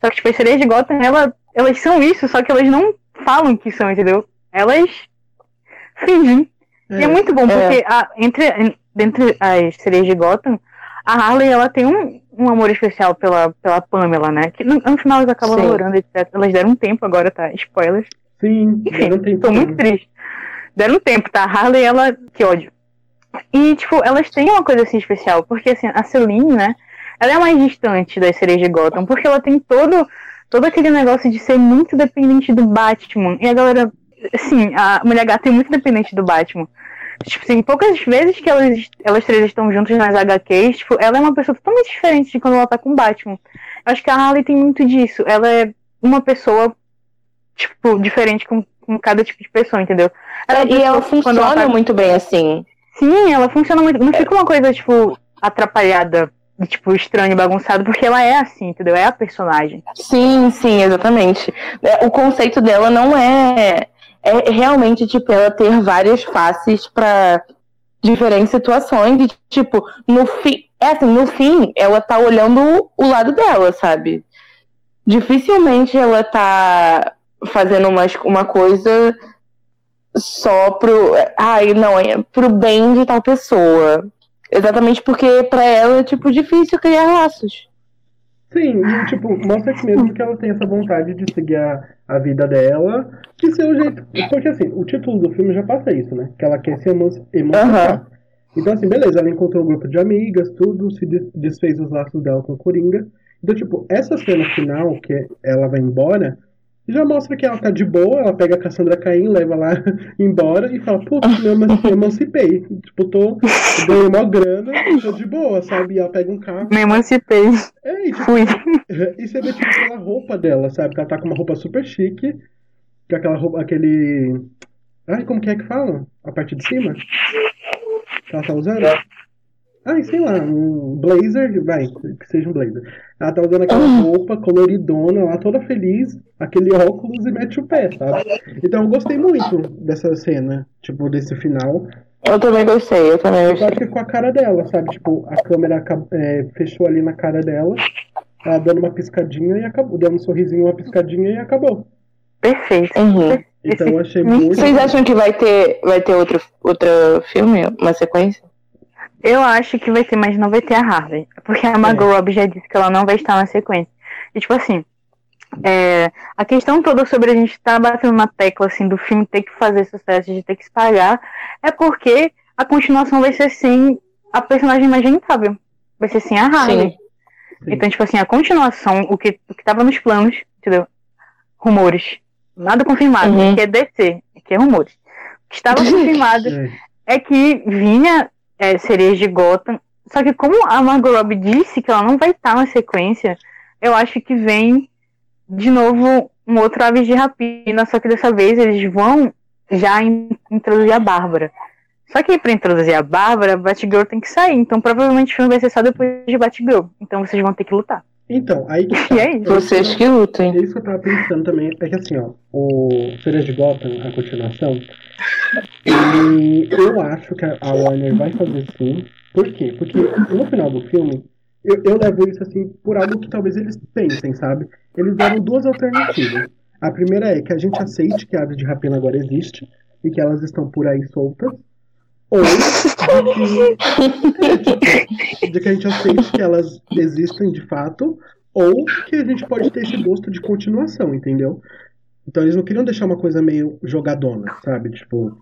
Só que, tipo, as sereias de Gotham, ela, elas são isso, só que elas não falam que são, entendeu? Elas fingem. É. E é muito bom, porque é. a, entre, entre as sereias de Gotham, a Harley, ela tem um, um amor especial pela, pela Pamela, né? Que no, no final elas acabam namorando, etc. Elas deram um tempo agora, tá? Spoilers. Sim, Enfim, deram tempo. Tô muito triste. Deram um tempo, tá? Harley, ela. Que ódio. E, tipo, elas têm uma coisa assim especial, porque assim, a Celine, né? Ela é mais distante das sereias de Gotham, porque ela tem todo, todo aquele negócio de ser muito dependente do Batman. E a galera, assim, a Mulher Gata é muito dependente do Batman. Tipo assim, poucas vezes que elas, elas três estão juntas nas HQs, tipo, ela é uma pessoa totalmente diferente de quando ela tá com o Batman. Eu acho que a Harley tem muito disso. Ela é uma pessoa, tipo, diferente com, com cada tipo de pessoa, entendeu? Ela é e ela funciona ela tá... muito bem assim. Sim, ela funciona muito. Não fica uma coisa, tipo, atrapalhada, tipo, estranha, bagunçada, porque ela é assim, entendeu? É a personagem. Sim, sim, exatamente. É, o conceito dela não é. É realmente, tipo, ela ter várias faces para diferentes situações. E, tipo, no fim. É assim, no fim, ela tá olhando o lado dela, sabe? Dificilmente ela tá fazendo uma, uma coisa só pro. Ai, não, é pro bem de tal pessoa. Exatamente porque para ela é, tipo, difícil criar laços. Sim, e, tipo, mostra que mesmo que ela tem essa vontade de seguir a, a vida dela, de ser o jeito. Porque, assim, o título do filme já passa isso, né? Que ela quer se emancipar. Uhum. Então, assim, beleza, ela encontrou um grupo de amigas, tudo, se desfez os laços dela com o Coringa. Então, tipo, essa cena final, que ela vai embora, já mostra que ela tá de boa, ela pega a Cassandra Caim, leva lá embora e fala, putz, me emancipei. Tipo, tô ganhando uma grana, tô de boa, sabe? E ela pega um carro. Me emancipei. É, e, tipo, Fui. E você vê tipo, aquela roupa dela, sabe? Que ela tá com uma roupa super chique. Que é aquela roupa, aquele. Ai, como que é que fala? A parte de cima? Que ela tá usando? Ai, sei lá, um blazer, vai, que seja um blazer. Ela tá usando aquela ah. roupa coloridona lá, toda feliz, aquele óculos e mete o pé, sabe? Então eu gostei muito dessa cena, tipo, desse final. Eu também gostei, eu também gostei. Eu acho que com a cara dela, sabe? Tipo, a câmera é, fechou ali na cara dela, ela dando uma piscadinha e acabou. Dando um sorrisinho, uma piscadinha e acabou. Perfeito. Uhum. Então eu achei muito. Vocês acham que vai ter, vai ter outro, outro filme, uma sequência? Eu acho que vai ter, mas não vai ter a Harley. Porque a Margot é. Robbie já disse que ela não vai estar na sequência. E tipo assim, é, a questão toda sobre a gente estar tá batendo na tecla assim, do filme ter que fazer sucesso, de ter que espalhar, é porque a continuação vai ser sem a personagem imaginável. Vai ser sem a Harley. Sim. Então, tipo assim, a continuação, o que, o que tava nos planos, entendeu? Rumores. Nada confirmado, uhum. que é DC, que é rumores. O que estava confirmado é que vinha é, de Gotham. Só que como a Margot Robbie disse que ela não vai estar na sequência, eu acho que vem de novo um outro Aves de Rapina, só que dessa vez eles vão já introduzir a Bárbara. Só que para introduzir a Bárbara, Batgirl tem que sair, então provavelmente o filme vai ser só depois de Batgirl. Então vocês vão ter que lutar. Então, aí que tá. é isso. Vocês que lutem. É isso que eu tava pensando também. É que assim, ó, o Feiras de Gotham, a continuação, ele, eu acho que a Warner vai fazer sim. Por quê? Porque no final do filme, eu, eu levo isso assim por algo que talvez eles pensem, sabe? Eles deram duas alternativas. A primeira é que a gente aceite que a ave de rapina agora existe e que elas estão por aí soltas. Ou de que, de que a gente aceite que elas existem de fato, ou que a gente pode ter esse gosto de continuação, entendeu? Então eles não queriam deixar uma coisa meio jogadona, sabe? Tipo,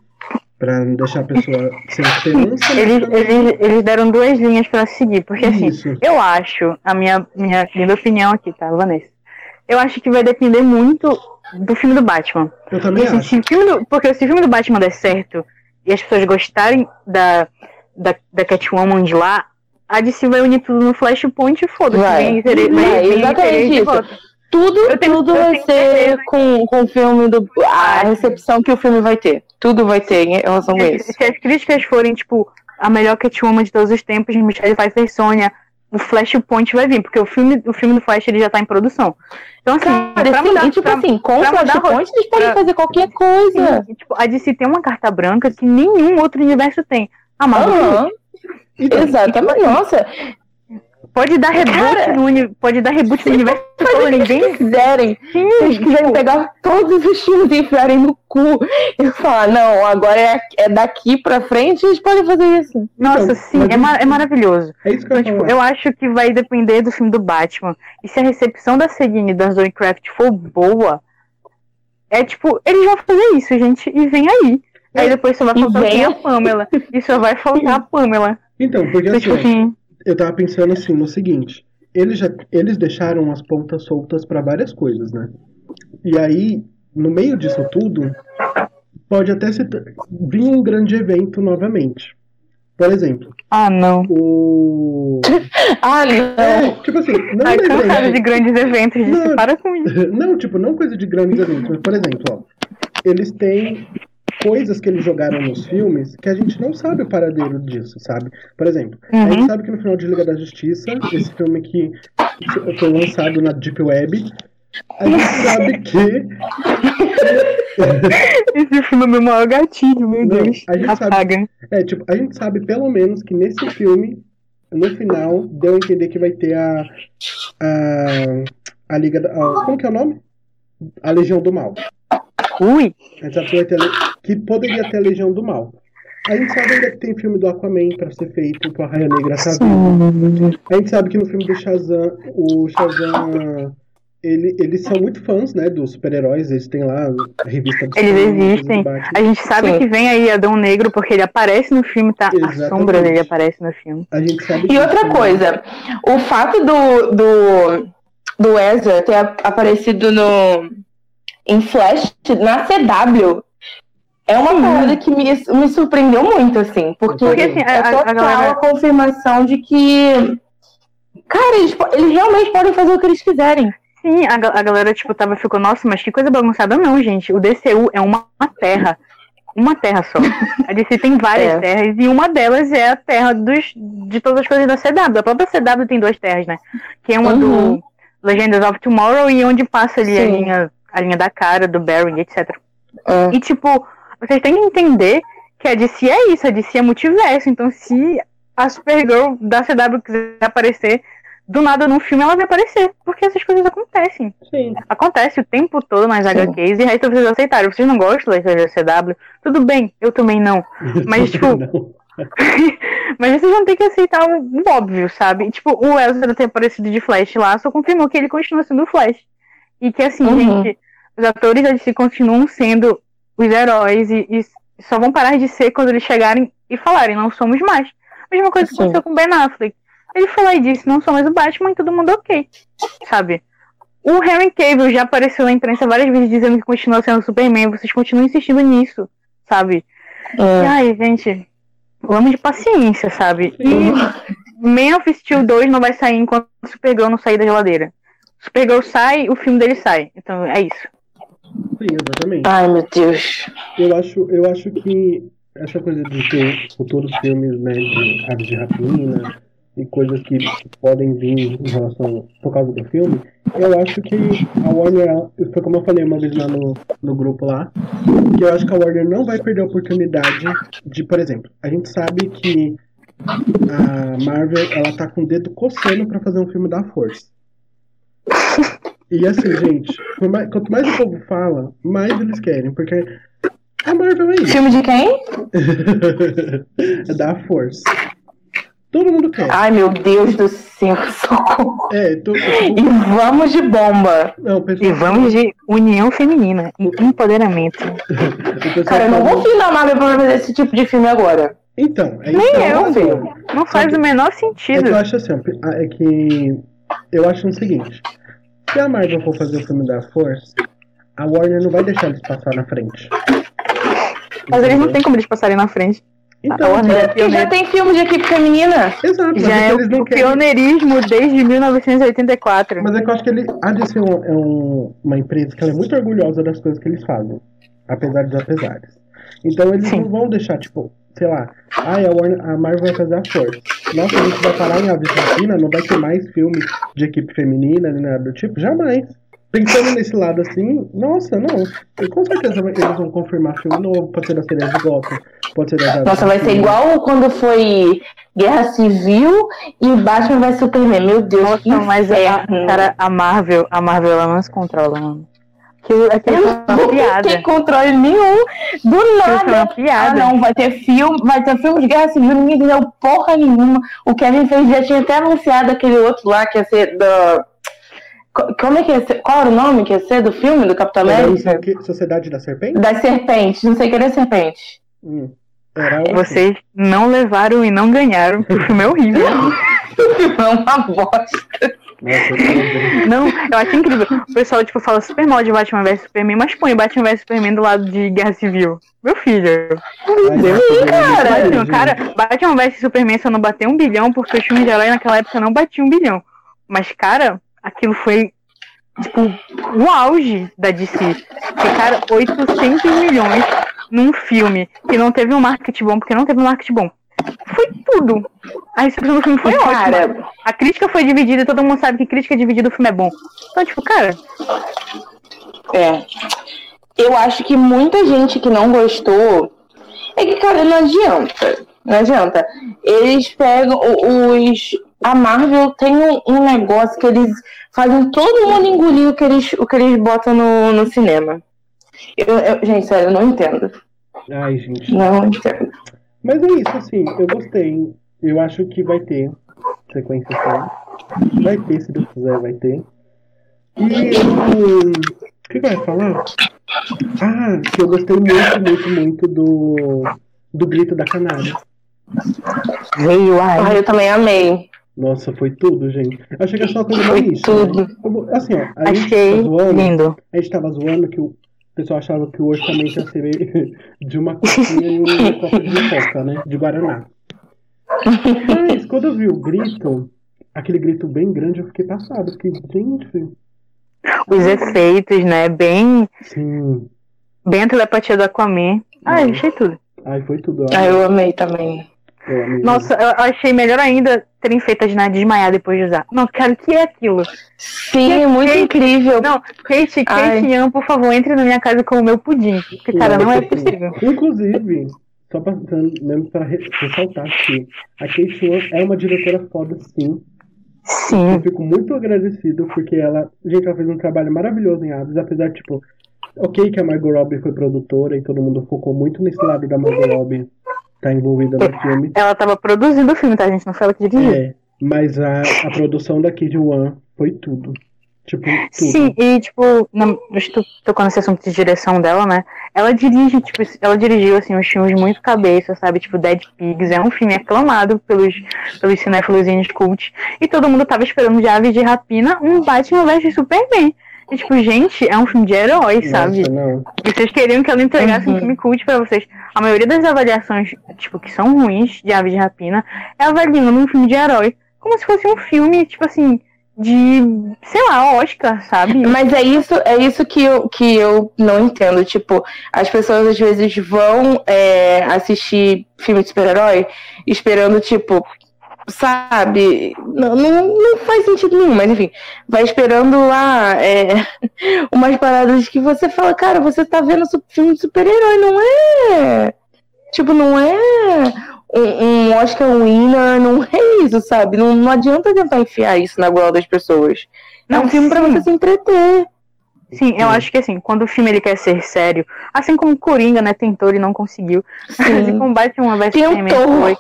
pra não deixar a pessoa sem esperança. Eles, também... eles, eles deram duas linhas para seguir, porque assim, Isso. assim, eu acho, a minha, minha, minha opinião aqui, tá, Vanessa? Eu acho que vai depender muito do filme do Batman. Eu também porque, acho. Se do, porque se o filme do Batman der certo, e as pessoas gostarem da, da, da Catwoman de lá, a DC vai unir tudo no Flashpoint e foda-se. Vai, vai, vai, exatamente isso. Tudo, tenho, tudo vai ser com, com o filme do. A recepção que o filme vai ter. Tudo vai ter em relação a isso. Se as críticas forem, tipo, a melhor Catwoman de todos os tempos, Michelle Pfeiffer Sônia, o Flashpoint vai vir, porque o filme, o filme do Flash ele já tá em produção. Então, assim, Cara, pra mudar, e, tipo pra, assim, com o Flashpoint eles podem fazer qualquer coisa. Sim, tipo, a DC tem uma carta branca que nenhum outro universo tem. A Marvel. Uhum. Então, Exatamente. Nossa, Pode dar reboot Cara, no uni... Pode dar reboot no universo todo, fazer o que ninguém. eles quiserem. Se eles quiserem pegar todos os filmes e enfiarem no cu e falar, não, agora é, é daqui pra frente, eles podem fazer isso. Nossa, Então, sim, mas é, ma- é maravilhoso. é isso que eu Então, ia tipo, eu acho que vai depender do filme do Batman. E se a recepção da Seguine e da Zoe Kravitz for boa, é tipo, eles vão fazer isso, gente, e vem aí. Aí depois só vai faltar a. Pamela. E só vai faltar a Pamela. Então, porque Então, assim, tipo assim, eu tava pensando assim no seguinte, eles já eles deixaram as pontas soltas pra várias coisas, né? E aí, no meio disso tudo, pode até se vir um grande evento novamente. Por exemplo, ah, não. o Ah, não. é, tipo assim, não Ai, um cansada de evento, grandes eventos, gente. Não. Para com isso. não, tipo, não coisa de grandes eventos, mas por exemplo, ó, eles têm coisas que eles jogaram nos filmes que a gente não sabe o paradeiro disso, sabe? Por exemplo, a gente Uhum. sabe que no final de Liga da Justiça, esse filme que foi lançado na Deep Web, a gente sabe que. Esse filme é meu maior gatilho, meu Não, Deus. a gente sabe- Apaga. É, tipo, a gente sabe pelo menos que nesse filme, no final, deu a entender que vai ter a. A, a Liga da. a- como que é o nome? A Legião do Mal. Ui. A gente sabe que, a poderia ter a Legião do Mal. A gente sabe ainda que tem filme do Aquaman pra ser feito, que o Raia Negra vindo. A gente sabe que no filme do Shazam, o Shazam, ele, eles são muito fãs, né, dos super-heróis, eles têm lá a revista dos Eles Superman, existem. A gente sabe Sim. que vem aí Adão Negro porque ele aparece no filme, tá? A Exatamente. sombra dele aparece no filme. A gente sabe E outra coisa, o fato do, do, do Ezra ter a- aparecido no, em Flash na CW é uma parada que me, me surpreendeu muito, assim, porque, Porque, assim, a- é a- a total a, galera- confirmação de que, cara, eles, eles realmente podem fazer o que eles quiserem. Sim, a, a galera, tipo, tava, ficou, nossa, mas que coisa bagunçada. Não, gente. O DCU é uma, uma terra. Uma terra só. A DC tem várias É. terras e uma delas é a terra dos, de todas as coisas da CW. A própria CW tem duas terras, né? Que é uma Uhum. do Legendas of Tomorrow e onde passa ali a Sim. linha, a linha da cara, do Barry, etc. É. E, tipo, vocês têm que entender que a DC é isso, a DC é multiverso. Então, se a Supergirl da CW quiser aparecer, do nada num filme ela vai aparecer. Porque essas coisas acontecem. Sim. Acontece o tempo todo nas Sim. HQs e aí vocês aceitaram. Vocês não gostam da história da CW? Tudo bem, eu também não. Mas, tipo, Não. Mas vocês vão ter que aceitar o, óbvio, sabe? Tipo, o Ezra ter aparecido de Flash lá só confirmou que ele continua sendo Flash. E que, assim, Uhum. gente, os atores da DC continuam sendo os heróis e, e só vão parar de ser quando eles chegarem e falarem, não somos mais. Mesma coisa que Sim. aconteceu com o Ben Affleck. Ele lá e disse, não sou mais o Batman e todo mundo ok. Sabe? O Henry Cavill já apareceu na imprensa várias vezes dizendo que continua sendo Superman. Vocês continuam insistindo nisso, sabe? E, É. ai, gente, vamos de paciência, sabe? E Man of Steel 2 não vai sair enquanto Supergirl não sair da geladeira. Supergirl sai, o filme dele sai. Então é isso. Sim, exatamente. Ai, meu Deus. Eu acho, eu acho que essa coisa de ter futuros filmes, né, de aves de rapina e coisas que podem vir em relação por causa do filme, eu acho que a Warner, foi como eu falei uma vez lá no, no grupo lá, que eu acho que a Warner não vai perder a oportunidade de, por exemplo, a gente sabe que a Marvel, ela tá com o dedo coçando pra fazer um filme da Força. E assim, gente, mais- quanto mais o povo fala, mais eles querem, porque a Marvel é isso. Filme de quem? é da Force. Todo mundo quer. Ai, meu Deus do céu, socorro. É, tô, E tipo, vamos de bomba. não, pessoal, E vamos de união feminina e empoderamento. Cara, eu não fala- confio na Marvel pra fazer esse tipo de filme agora. Então, é Nem isso que eu, tô filho. Não faz o menor É que sentido. eu acho assim, é que eu acho o seguinte, se a Marvel for fazer o filme da Force, a Warner não vai deixar eles passar na frente. Mas eles não têm como eles passarem na frente. Então, A Warner é Porque já tem filme de equipe feminina. exato, Já é é o eles não querem. pioneirismo desde 1984. Mas é que eu acho que ele, a DC é, um- é um- uma empresa que ela é muito orgulhosa das coisas que eles fazem, apesar dos apesares. Então eles Sim. não vão deixar, tipo, sei lá, ai, a, Warner, a Marvel vai fazer a Force. Nossa, a gente vai parar em Aves Rapina, não vai ter mais filme de equipe feminina, nem nada do tipo, jamais. Pensando nesse lado assim, nossa, não. E com certeza eles vão confirmar filme novo, pode ser da série de Gotham, Pode ser aves Nossa, de vai ser igual quando foi Guerra Civil e Batman vai Superman. Meu Deus, que Nossa, mas a, inferno. cara, a Marvel, a Marvel ela não se controla, mano. Aquilo, aquilo foi uma Não piada. tem controle nenhum. Do Aquilo foi uma nada. Ah, piada. não, vai ter filme, vai ter filme de Guerra Civil, ninguém entendeu porra nenhuma. O Kevin Feige já tinha até anunciado aquele outro lá que ia ser da. Co- Como é que ia ser? Qual era o nome que ia ser do filme do Capitão não América? Sociedade da Serpente? Das serpentes, não sei o que era serpente. Hum. Vocês não levaram e não ganharam, porque o filme é horrível. É uma bosta. Não, eu acho incrível. O pessoal, tipo, fala super mal de Batman vs Superman, mas põe Batman vs Superman do lado de Guerra Civil. Meu filho. Cara. Batman, cara, Batman vs Superman só não bateu um bilhão porque os filmes de herói naquela época não batiam um bilhão. Mas, cara, aquilo foi, tipo, o auge da DC. Porque, cara, 800 milhões num filme que não teve um marketing bom, porque não teve um marketing bom. Foi tudo. A recepção do filme foi ótima. Cara, A crítica foi dividida e todo mundo sabe que crítica dividida o filme é bom. Então, tipo, cara, É. Eu acho que muita gente que não gostou. É que, cara, não adianta. Não adianta. Eles pegam os. A Marvel tem um, um negócio que eles fazem todo mundo engolir o que eles, o que eles botam no, no cinema. Eu, eu- gente, sério, eu não entendo. Ai, gente. Não entendo. Mas é isso, assim, eu gostei. Eu acho que vai ter sequência sim. Vai ter, se Deus quiser, vai ter. E eu. O que ia falar? Ah, que eu gostei muito, muito, muito do. Do grito da canária. Ah, eu também amei. Nossa, foi tudo, gente. Eu achei que era só uma coisa Foi mais nisso, tudo. né? Assim, ó, a gente Achei tá zoando, lindo. a gente tava zoando que o pessoal achava que o orçamento ia ser de uma coquinha e um copo de coca, né? De Guaraná. Mas quando eu vi o grito, aquele grito bem grande, eu fiquei passado. Fiquei, gente, Os efeitos, né? Bem, sim. bem a telepatia do Aquaman. Eu achei tudo. Ai, foi tudo. Ah, eu amei também. Nossa, eu achei melhor ainda terem feito a Dinah desmaiar depois de usar. Não, cara, o que é aquilo? Sim, muito Kate- incrível. Não, Kate, Ai. Kate Ian, por favor, entre na minha casa com o meu pudim. Porque, cara, não é possível. Inclusive, só pra, mesmo pra re- ressaltar que a Kate Wan é uma diretora foda, sim. Sim. Eu fico muito agradecido porque ela, gente, ela fez um trabalho maravilhoso em Aves, apesar de, tipo, ok que a Margot Robbie foi produtora e todo mundo focou muito nesse lado da Margot Robbie tá envolvida no filme. Ela tava produzindo o filme, tá, gente? Não foi ela que dirigiu. É, mas a, a produção da Kid One foi tudo. Tipo, tudo. Sim, e tipo, na, tocando nesse assunto de direção dela, né? Ela dirige, tipo, ela dirigiu assim uns filmes muito cabeça, sabe? Tipo, Dead Pigs, é um filme aclamado pelos, pelos cinéfilos e cult. E todo mundo tava esperando de Aves de Rapina um Batman vs Superman. E tipo, gente, é um filme de herói, sabe? Nossa, não. E vocês queriam que ela entregasse um Uhum. filme cult pra vocês. A maioria das avaliações, tipo, que são ruins de Aves de Rapina, é avaliando um filme de herói como se fosse um filme, tipo assim, de, sei lá, Oscar, sabe? Mas é isso, é isso que eu, que eu não entendo. Tipo, as pessoas às vezes vão é, assistir filme de super-herói esperando, tipo, sabe? Não, não, não faz sentido nenhum, mas enfim, vai esperando lá é, umas paradas que você fala, cara, você tá vendo filme de super-herói, não é? Tipo, não é um, um Oscar winner, não é isso, sabe? Não, não adianta tentar enfiar isso na goela das pessoas. É um Não, filme pra sim. você se entreter. Sim, eu acho que assim, quando o filme ele quer ser sério, assim como Coringa, né, tentou e não conseguiu. Sim. como Batman vs Tentou. Superman foi.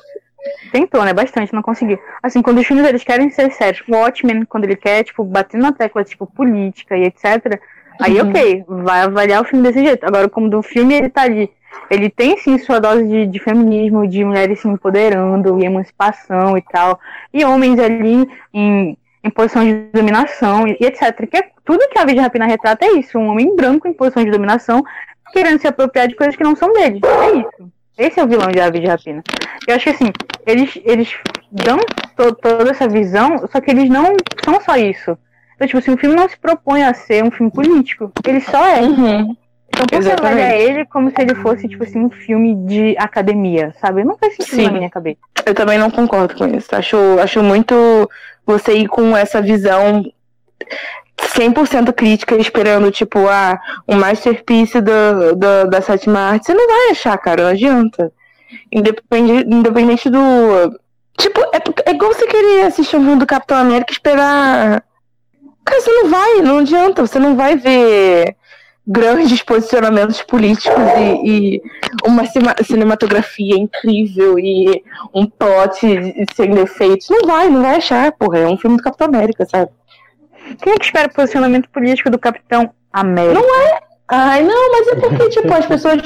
Tentou, né? Bastante, não conseguiu. Assim, quando os filmes eles querem ser sérios, o Watchmen, quando ele quer, tipo, bater na tecla, tipo, política e etc. Aí, Uhum. ok, vai avaliar o filme desse jeito. Agora, como do filme ele tá ali, ele tem sim sua dose de, de feminismo, de mulheres se empoderando e emancipação e tal, e homens ali em, em posição de dominação e, e etc. Que é, tudo que a Virgem Rapina retrata é isso, um homem branco em posição de dominação querendo se apropriar de coisas que não são dele. É isso. Esse é o vilão de Ave de Rapina. Eu acho que assim, eles, eles dão to- toda essa visão, só que eles não são só isso. Então, tipo, assim, o filme não se propõe a ser um filme político. Ele só é. Uhum. Então, por que Exatamente. avaliar ele como se ele fosse, tipo assim, um filme de academia, sabe? Não faz sentido Sim. na minha cabeça. Eu também não concordo com isso. Acho, acho muito você ir com essa visão 100% crítica, esperando, tipo, ah, um masterpiece do, do, da sétima arte. Você não vai achar, cara, não adianta. Independente, independente do. Tipo, é, é igual você querer assistir um filme do Capitão América e esperar. Cara, você não vai, não adianta, você não vai ver grandes posicionamentos políticos e, e uma cinematografia incrível e um plot sem defeitos. Não vai, não vai achar, porra. É um filme do Capitão América, sabe? Quem é que espera posicionamento político do Capitão América? Não é. Ai, não, mas é porque, tipo, as pessoas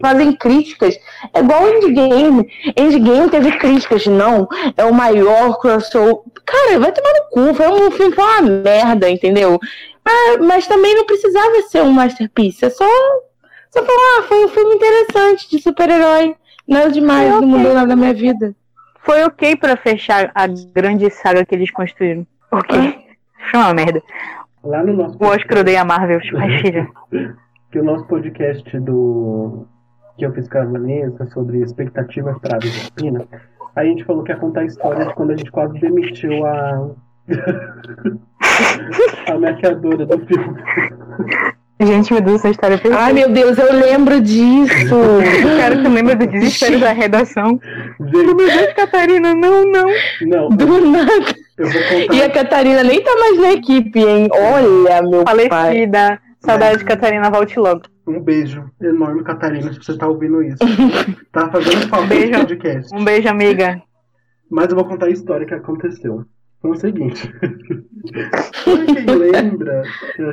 fazem críticas. É igual Endgame. Endgame teve críticas, não. É o maior crossover. Cara, vai tomar no cu. Foi um filme foi uma merda, entendeu? Mas, mas também não precisava ser um masterpiece. É só. Só falar, ah, foi um filme interessante de super-herói. Nada demais, okay. não mudou nada na minha vida. Foi ok para fechar a grande saga que eles construíram. Ok. Uma merda. Lá no nosso. O Oscar odeia a Marvel, filha. que o nosso podcast do. que eu fiz com a Vanessa sobre expectativas para a Pina, a gente falou que ia contar a história de quando a gente quase demitiu a. a maquiadora do filme. Gente, meu Deus, essa história é perfeita. Ai, meu Deus, eu lembro disso. Eu quero que lembra do desespero da redação. Gente. Meu Deus, Catarina, não, não. Não. Do nada. E a Catarina nem tá mais na equipe, hein? Olha, meu Falecida. pai. Saudade de Catarina, volte logo. Um beijo enorme, Catarina, se você tá ouvindo isso. tá fazendo falta beijo, podcast. Um beijo, amiga. Mas eu vou contar a história que aconteceu. Foi o seguinte. quem lembra,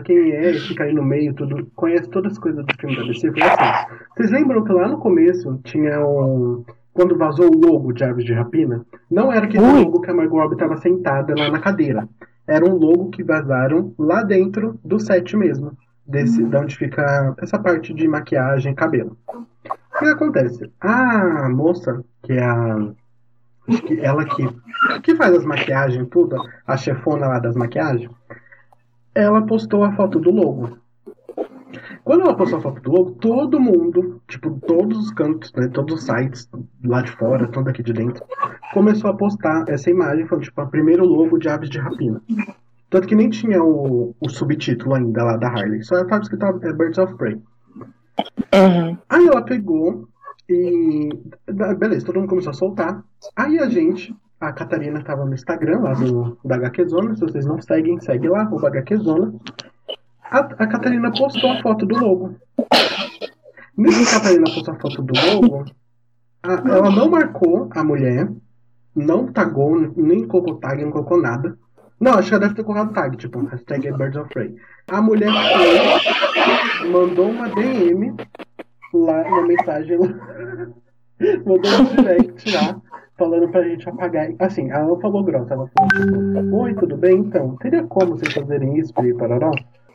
quem é, fica aí no meio, tudo, conhece todas as coisas do filme da DC, foi assim. Vocês lembram que lá no começo tinha um quando vazou o logo de Aves de Rapina, não era aquele Ui. logo que a Margot Robbie estava sentada lá na cadeira. Era um logo que vazaram lá dentro do set mesmo. Desse, de onde fica essa parte de maquiagem cabelo. O que acontece? A moça, que é a. Que ela que, que faz as maquiagens, tudo, a chefona lá das maquiagens, ela postou a foto do logo. Quando ela postou a foto do logo, todo mundo, tipo, todos os cantos, né, todos os sites lá de fora, todo aqui de dentro, começou a postar essa imagem, falando, tipo, a primeiro logo de Aves de Rapina. Tanto que nem tinha o, o subtítulo ainda lá da Harley, só estava escrito é, Birds of Prey. Uhum. Aí ela pegou e. Beleza, todo mundo começou a soltar. Aí a gente, a Catarina estava no Instagram lá do, da HQzona, se vocês não seguem, segue lá, o HQzona a, a Catarina postou a foto do logo. Nisso que a Catarina postou a foto do logo, a, ela não marcou a mulher, não tagou, nem colocou tag, não colocou nada. Não, acho que ela deve ter colocado tag, tipo, hashtag Birds of Prey. A mulher foi, mandou uma DM lá, uma mensagem lá, mandou um direct lá, falando pra gente apagar. Assim, ela não falou grossa, ela falou tipo, oi, tudo bem? Então, teria como vocês fazerem isso parará?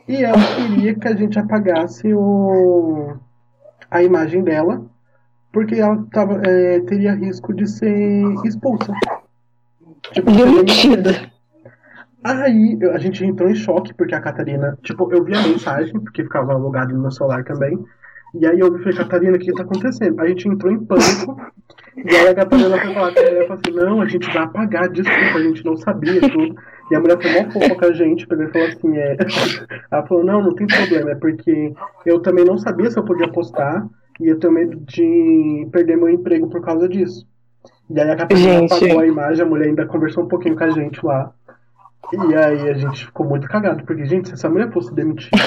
E ela queria que a gente apagasse o, a imagem dela, porque ela tava, é, teria risco de ser expulsa. Tipo, Demitida. Aí a gente entrou em choque, porque a Catarina, tipo, eu vi a mensagem, porque ficava logado no meu celular também. E aí eu falei, Catarina, o que tá acontecendo? A gente entrou em pânico. E aí a Catarina foi falar com a mulher falou assim, não, a gente vai apagar, desculpa, a gente não sabia tudo. E a mulher foi mó fofa com a gente, porque falou assim, é. Ela falou, não, não tem problema, é porque eu também não sabia se eu podia postar e eu tenho medo de perder meu emprego por causa disso. E aí a gente. apagou a imagem, a mulher ainda conversou um pouquinho com a gente lá. E aí a gente ficou muito cagado, porque, gente, se essa mulher fosse demitida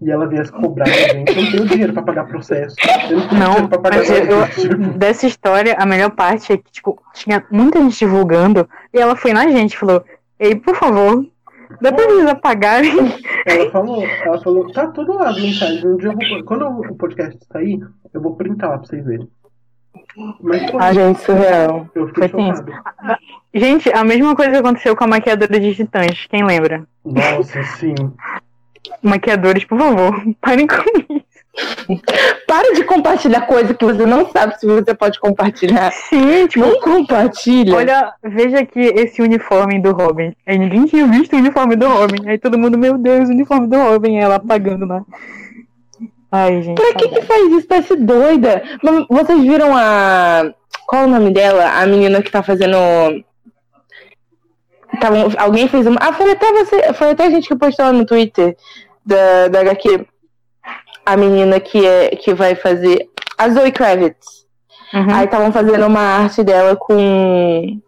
e ela viesse cobrar a gente, eu não tenho dinheiro pra pagar processo. Eu não tenho não, pra pagar eu, eu, Dessa história, a melhor parte é que, tipo, tinha muita gente divulgando e ela foi na gente falou, Ei, por favor, dá pra eles apagarem? Ela falou, ela falou, tá todo lado mensagem. Um dia eu vou, quando o podcast sair, eu vou printar lá pra vocês verem. Mas, pô, ah, gente, surreal. Foi chocado. Gente, a mesma coisa aconteceu com a maquiadora de titãs, quem lembra? Nossa, sim. Maquiadores, por favor, parem com isso. Para de compartilhar coisa que você não sabe se você pode compartilhar. Sim, tipo, não compartilha. Olha, veja aqui esse uniforme do Robin. Aí ninguém tinha visto o uniforme do Robin. Aí todo mundo, meu Deus, o uniforme do Robin. ela apagando lá. Ai, gente. Pra que, que faz isso? Parece doida. Vocês viram a. Qual é o nome dela? A menina que tá fazendo. Tava... Alguém fez uma. Ah, foi até você. Foi até a gente que postou no Twitter da, da HQ a menina que, é, que vai fazer. A Zoe Kravitz. Uhum. Aí estavam fazendo uma arte dela com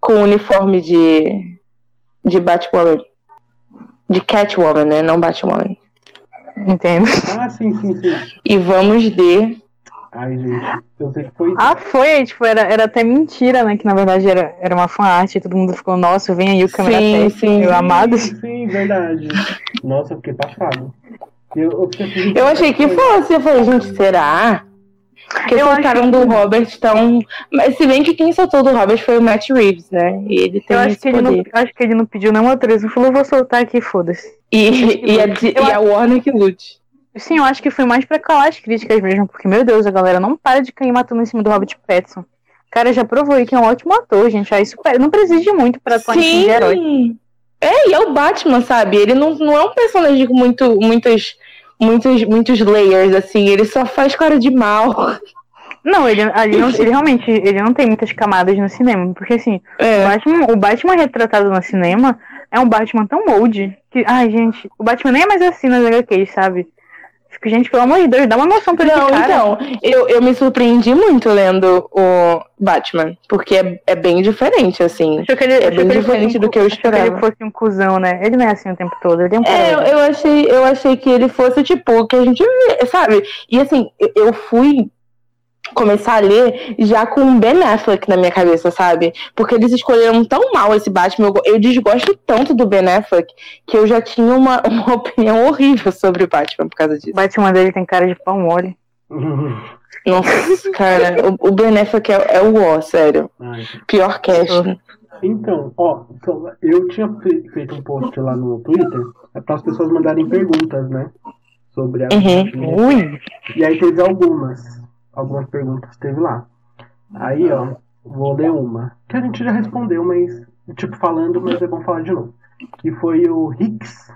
com uniforme de de Batwoman. De Catwoman, né? Não Batwoman. Entendo. Ah, sim, sim, sim. E vamos ver. Ai, gente, eu sei que foi. Ah, foi, tipo, era, era até mentira, né? Que na verdade era, era uma fanart e todo mundo ficou, nossa, vem aí o câmera sim, sim. meu amado. Sim, sim, verdade. Nossa, eu fiquei passado. Eu, eu, eu achei que fosse, eu falei, gente, será? Porque eu soltaram do Robert tão. Mas se bem que quem soltou do Robert foi o Matt Reeves, né? E ele tem eu acho que poder. Ele não, acho que ele não pediu nenhuma autorização, falou, vou soltar aqui, foda-se. E, e, a, e a Warner que lute. Sim, eu acho que foi mais pra calar as críticas mesmo, porque, meu Deus, a galera não para de cair matando em cima do Robert Pattinson. O cara já provou aí que é um ótimo ator, gente. Aí isso não precisa muito pra atuar em de herói. É, e é o Batman, sabe? Ele não, não é um personagem com muito, muitos, muitos, muitos layers, assim. Ele só faz cara de mal. Não, ele, ele, não, ele realmente ele não tem muitas camadas no cinema. Porque assim, é. o, Batman, o Batman retratado no cinema é um Batman tão old que. Ai, gente, o Batman nem é mais assim nas HQs, sabe? Fico, gente, pelo amor de Deus, dá uma noção pra não, cara. Então, eu, eu me surpreendi muito lendo o Batman, porque é, é bem diferente, assim. Achou que ele, é bem diferente um, do que eu esperava. que ele fosse um cuzão, né? Ele não é assim o tempo todo, ele é um É, eu, eu, achei, eu achei que ele fosse, tipo, que a gente vê, sabe? E assim, eu fui começar a ler já com o Ben Affleck na minha cabeça, sabe? Porque eles escolheram tão mal esse Batman. Eu, eu desgosto tanto do Ben Affleck que eu já tinha uma, uma opinião horrível sobre o Batman por causa disso. O Batman dele tem cara de pão mole. Nossa, cara, o, o Ben Affleck é, é o ó, sério. Ai. Pior cast. Então, ó, eu tinha feito um post lá no Twitter para as pessoas mandarem perguntas, né? Sobre a. Uhum. E aí teve algumas algumas perguntas teve lá. Aí, ó, vou ler uma. Que a gente já respondeu, mas, tipo, falando, mas é bom falar de novo. Que foi o Hicks.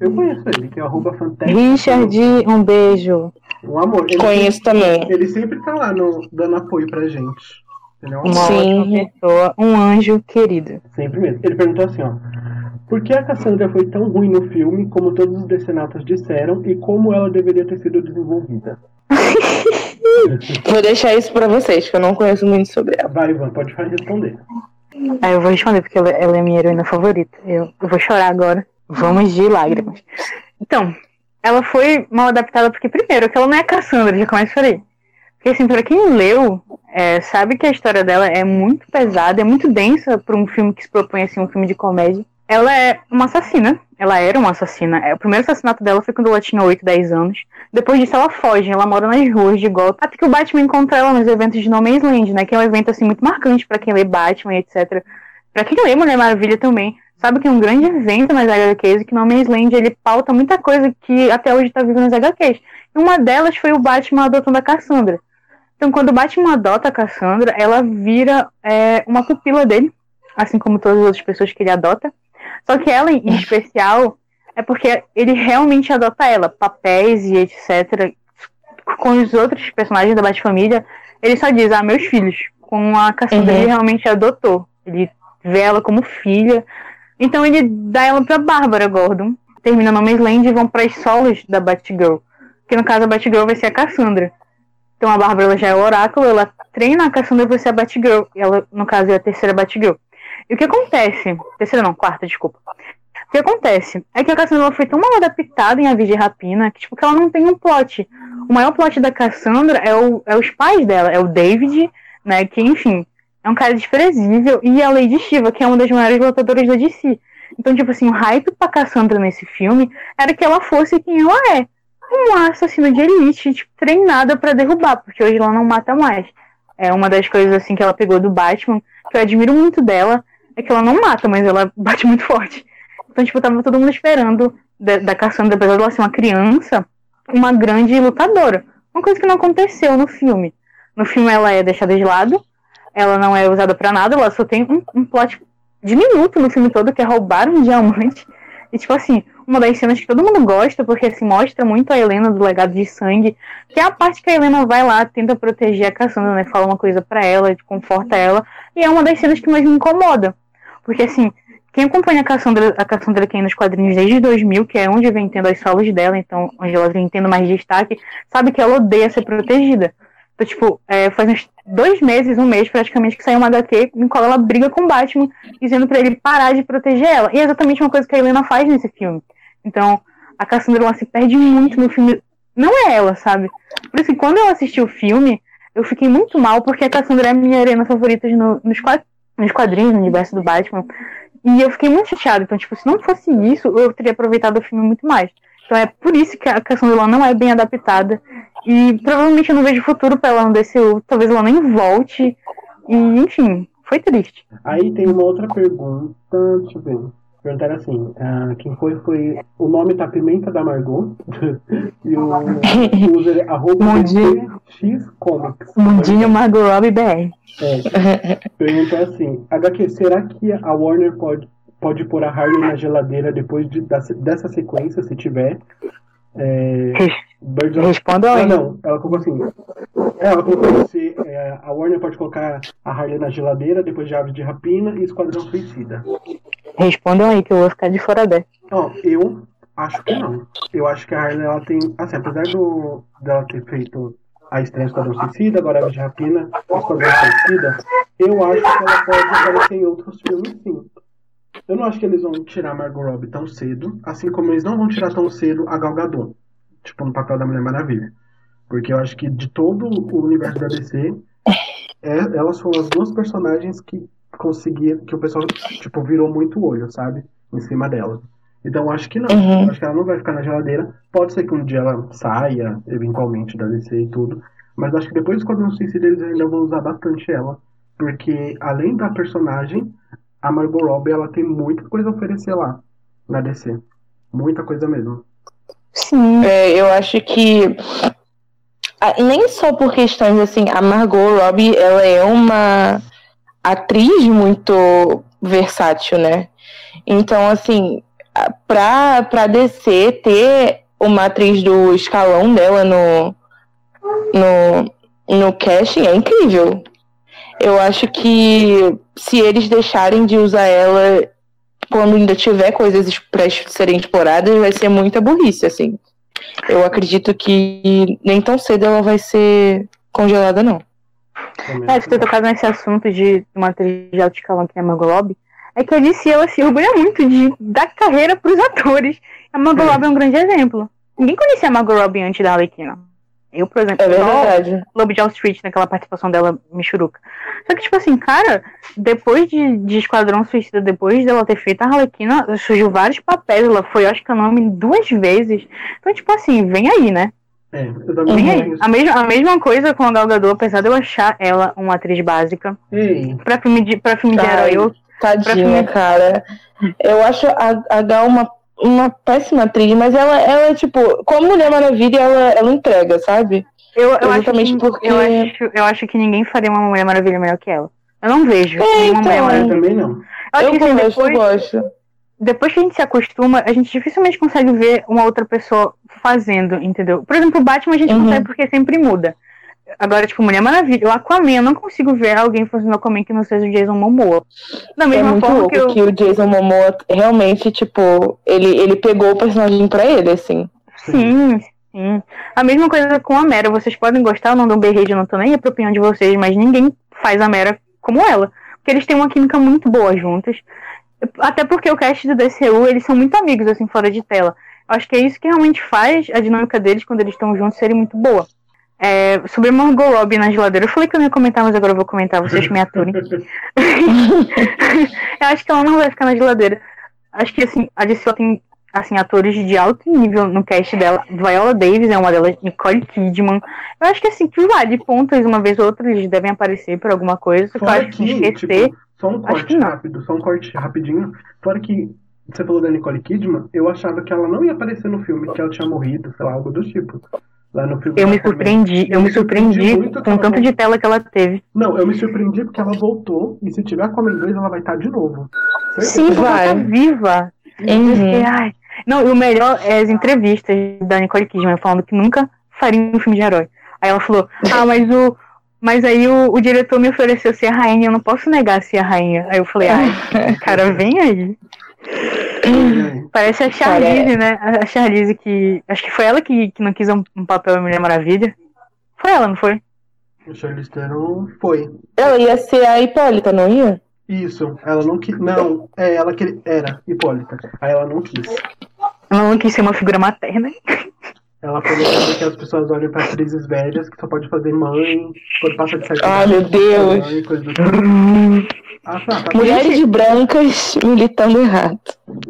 Eu conheço ele, que é arroba fantástico. Richard, um beijo. Um amor. Ele Conheço sempre, também. Ele sempre tá lá no, dando apoio pra gente. Entendeu? Uma Sim. pessoa, um anjo querido. Sempre mesmo. Ele perguntou assim, ó. Por que a Cassandra foi tão ruim no filme, como todos os decenautas disseram, e como ela deveria ter sido desenvolvida? Vou deixar isso pra vocês, que eu não conheço muito sobre ela. Vai, Ivan, pode responder. Ah, eu vou responder, porque ela, ela é minha heroína favorita. Eu, eu, vou chorar agora. Vamos de lágrimas. Então, ela foi mal adaptada porque, primeiro, que ela não é Cassandra, já começa por aí. Porque, assim, pra quem leu, é, sabe que a história dela é muito pesada, é muito densa pra um filme que se propõe, assim, um filme de comédia. Ela é uma assassina. Ela era uma assassina. É, o primeiro assassinato dela foi quando ela tinha 8, 10 anos. Depois disso, ela foge. Ela mora nas ruas de Gotham. Até que o Batman encontra ela nos eventos de No Man's Land, né? Que é um evento, assim, muito marcante para quem lê Batman, etc. Pra quem lê Mulher Maravilha também. Sabe que é um grande evento nas HQs e que No Man's Land, ele pauta muita coisa que até hoje tá viva nas HQs. E uma delas foi o Batman adotando a Cassandra. Então, quando o Batman adota a Cassandra, ela vira é, uma pupila dele. Assim como todas as outras pessoas que ele adota. Só que ela, em especial, é porque ele realmente adota ela, papéis e etc. Com os outros personagens da Bat-Família, ele só diz, ah, meus filhos. Com a Cassandra, uhum. ele realmente adotou. Ele vê ela como filha. Então ele dá ela pra Bárbara Gordon. Termina no Land e vão para as solos da Batgirl. Que no caso a Batgirl vai ser a Cassandra. Então a Bárbara já é o oráculo, ela treina a Cassandra pra ser a Batgirl. E ela, no caso, é a terceira Batgirl. E o que acontece? Terceira não, quarta, desculpa. O que acontece é que a Cassandra foi tão mal adaptada em A de Rapina que, tipo, que ela não tem um plot. O maior plot da Cassandra é, o, é os pais dela, é o David, né? Que, enfim, é um cara desprezível, e a Lady Shiva, que é uma das maiores lutadoras da DC. Então, tipo assim, o hype pra Cassandra nesse filme era que ela fosse quem ela é. Uma assassina de elite, tipo, treinada para derrubar, porque hoje ela não mata mais. É uma das coisas, assim, que ela pegou do Batman, que eu admiro muito dela, é que ela não mata, mas ela bate muito forte. Então, tipo, tava todo mundo esperando da, da Cassandra, apesar de ela ser uma criança, uma grande lutadora. Uma coisa que não aconteceu no filme. No filme ela é deixada de lado, ela não é usada para nada, ela só tem um, um plot diminuto no filme todo, que é roubar um diamante. E, tipo assim, uma das cenas que todo mundo gosta, porque assim, mostra muito a Helena do legado de sangue, que é a parte que a Helena vai lá, tenta proteger a Cassandra, né? Fala uma coisa para ela, conforta ela, e é uma das cenas que mais me incomoda. Porque assim, quem acompanha a Cassandra, a Cassandra Cain nos quadrinhos desde 2000, que é onde vem tendo as solos dela, então onde ela vem tendo mais destaque, sabe que ela odeia ser protegida. Então, tipo, é, faz uns dois meses, um mês praticamente, que saiu uma HQ em qual ela briga com o Batman, dizendo para ele parar de proteger ela. E é exatamente uma coisa que a Helena faz nesse filme. Então, a Cassandra ela se perde muito no filme. Não é ela, sabe? Por isso que quando eu assisti o filme, eu fiquei muito mal, porque a Cassandra é a minha arena favorita no, nos, nos quadrinhos, no universo do Batman. E eu fiquei muito chateada. Então, tipo, se não fosse isso, eu teria aproveitado o filme muito mais. Então é por isso que a Cassandra não é bem adaptada. E provavelmente eu não vejo futuro pra ela no DCU. Talvez ela nem volte. E, enfim, foi triste. Aí tem uma outra pergunta. Deixa eu ver. Perguntaram assim, uh, quem foi foi. O nome tá Pimenta da Margot. e o, user é arroba xcomics. Mundinho Margot Robbie BR. É. Perguntou assim, HQ, será que a Warner pode, pode pôr a Harley na geladeira depois de, dessa sequência, se tiver? É, Birds of... Responda aí. Ah, não, ela colocou assim. Ela colocou se é, a Warner pode colocar a Harley na geladeira depois de Aves de Rapina e Esquadrão Suicida. Respondam aí que eu vou ficar de fora dessa. Ó, eu acho que não. Eu acho que a Harley ela tem. Assim, apesar do, dela ter feito a estreia Esquadrão Suicida, agora Aves de Rapina, Esquadrão Suicida, eu acho que ela pode aparecer em outros filmes sim. Eu não acho que eles vão tirar Margot Robbie tão cedo, assim como eles não vão tirar tão cedo a Gal Gadot, tipo no papel da Mulher Maravilha. Porque eu acho que de todo o universo da DC, é, elas foram as duas personagens que conseguiram, que o pessoal tipo virou muito o olho, sabe, em cima delas. Então acho que não, uhum. acho que ela não vai ficar na geladeira. Pode ser que um dia ela saia, eventualmente, da DC e tudo, mas acho que depois quando não suicida eles ainda vão usar bastante ela, porque além da personagem, a Margot Robbie ela tem muita coisa a oferecer lá na DC. Muita coisa mesmo. Sim. É, eu acho que nem só por questões assim, a Margot Robbie ela é uma atriz muito versátil, né? Então, assim, pra, pra DC ter uma atriz do escalão dela no, no, no casting é incrível eu acho que se eles deixarem de usar ela quando ainda tiver coisas para serem exploradas, vai ser muita burrice, assim. Eu acredito que nem tão cedo ela vai ser congelada, não. É, você ter tocado nesse assunto de uma atriz de alto escalão que é a Margot Robbie, é que eu disse ela se orgulha muito de dar carreira pros atores. A Margot Robbie é um grande exemplo. Ninguém conhecia a Margot Robbie antes da Arlequina. Eu, por exemplo, é verdade. Lobo de Wall Street, naquela participação dela, Michuruca. Só que, tipo assim, cara, depois de, de Esquadrão Suicida, depois dela ter feito a Arlequina, surgiu vários papéis, ela foi, acho que, o nome duas vezes. Então, tipo assim, vem aí, né? É, vem aí. A mesma, a mesma coisa com a Gal Gadot, apesar de eu achar ela uma atriz básica. Ei. Pra filme de, pra filme de herói, eu... Tadinha, filme... cara. Eu acho a, a Gal uma uma péssima atriz, mas ela, ela tipo, como Mulher Maravilha, ela, ela entrega, sabe? Eu, eu Exatamente acho que, porque. Eu acho, eu acho que ninguém faria uma Mulher Maravilha melhor que ela. Eu não vejo é, nenhuma então, Mulher Maravilha. Eu também não. Eu, acho eu que, assim, depois, eu gosto. Depois que a gente se acostuma, a gente dificilmente consegue ver uma outra pessoa fazendo, entendeu? Por exemplo, o Batman a gente uhum. consegue porque sempre muda. Agora, tipo, Mulher Maravilha, o Aquaman, eu não consigo ver alguém fazendo Aquaman que não seja o Jason Momoa. Da mesma é muito forma louco que, eu... que o Jason Momoa realmente, tipo, ele, ele pegou o personagem pra ele, assim. Sim, sim. A mesma coisa com a Mera. Vocês podem gostar, eu não dou um berrejo, não tô nem a opinião de vocês, mas ninguém faz a Mera como ela. Porque eles têm uma química muito boa juntos. Até porque o cast do DCU, eles são muito amigos, assim, fora de tela. Acho que é isso que realmente faz a dinâmica deles quando eles estão juntos serem muito boa. É, sobre Margot Robbie na geladeira, eu falei que eu não ia comentar, mas agora eu vou comentar, vocês me aturem. eu acho que ela não vai ficar na geladeira. Acho que assim, a DC tem assim, atores de alto nível no cast dela. Viola Davis é uma delas, Nicole Kidman. Eu acho que assim, que vale pontas, uma vez ou outra, eles devem aparecer por alguma coisa. Fora que, esquecer. Tipo, só um corte rápido, só um corte rapidinho. Fora que você falou da Nicole Kidman, eu achava que ela não ia aparecer no filme, que ela tinha morrido, sei lá, algo do tipo. Lá no filme eu me surpreendi, eu, eu me surpreendi, com o tanto de tela que ela teve. Não, eu me surpreendi porque ela voltou e se tiver com a 2 ela vai estar de novo. Sim, porque vai. ela tá viva. Uhum. ai. Não, e o melhor é as entrevistas da Nicole Kidman falando que nunca faria um filme de herói. Aí ela falou, ah, mas o. Mas aí o, o diretor me ofereceu ser a rainha, eu não posso negar ser a rainha. Aí eu falei, ai, cara, vem aí. Parece a Charlize, né? A Charlize que. Acho que foi ela que, que não quis um, um papel em Mulher Maravilha. Foi ela, não foi? A Charlize Theron foi. Ela ia ser a Hipólita, não ia? Isso, ela não quis. Não, é, ela que era Hipólita. Aí ela não quis. Ela não quis ser uma figura materna. Ela falou que as pessoas olham pra atrizes velhas que só pode fazer mãe, quando passa de sete Ai, meu Deus. coisa do tipo. Ah, tá, tá. Mulheres brancas militando errado.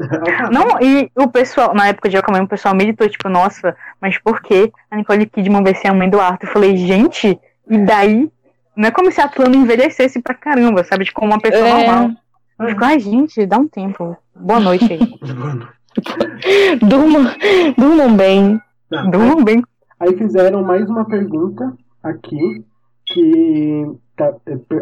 Ah, tá. Não, e o pessoal, na época de Aquaman, o pessoal militou, tipo, nossa, mas por que a Nicole Kidman vai ser a mãe do Arthur? Eu falei, gente, e daí? Não é como se a Atlanta envelhecesse pra caramba, sabe? Tipo, como uma pessoa É. normal. Eu fico, ai, gente, dá um tempo. Boa noite aí. Durmam, durmam bem. Tá. Durmam bem. Aí fizeram mais uma pergunta aqui, que tá-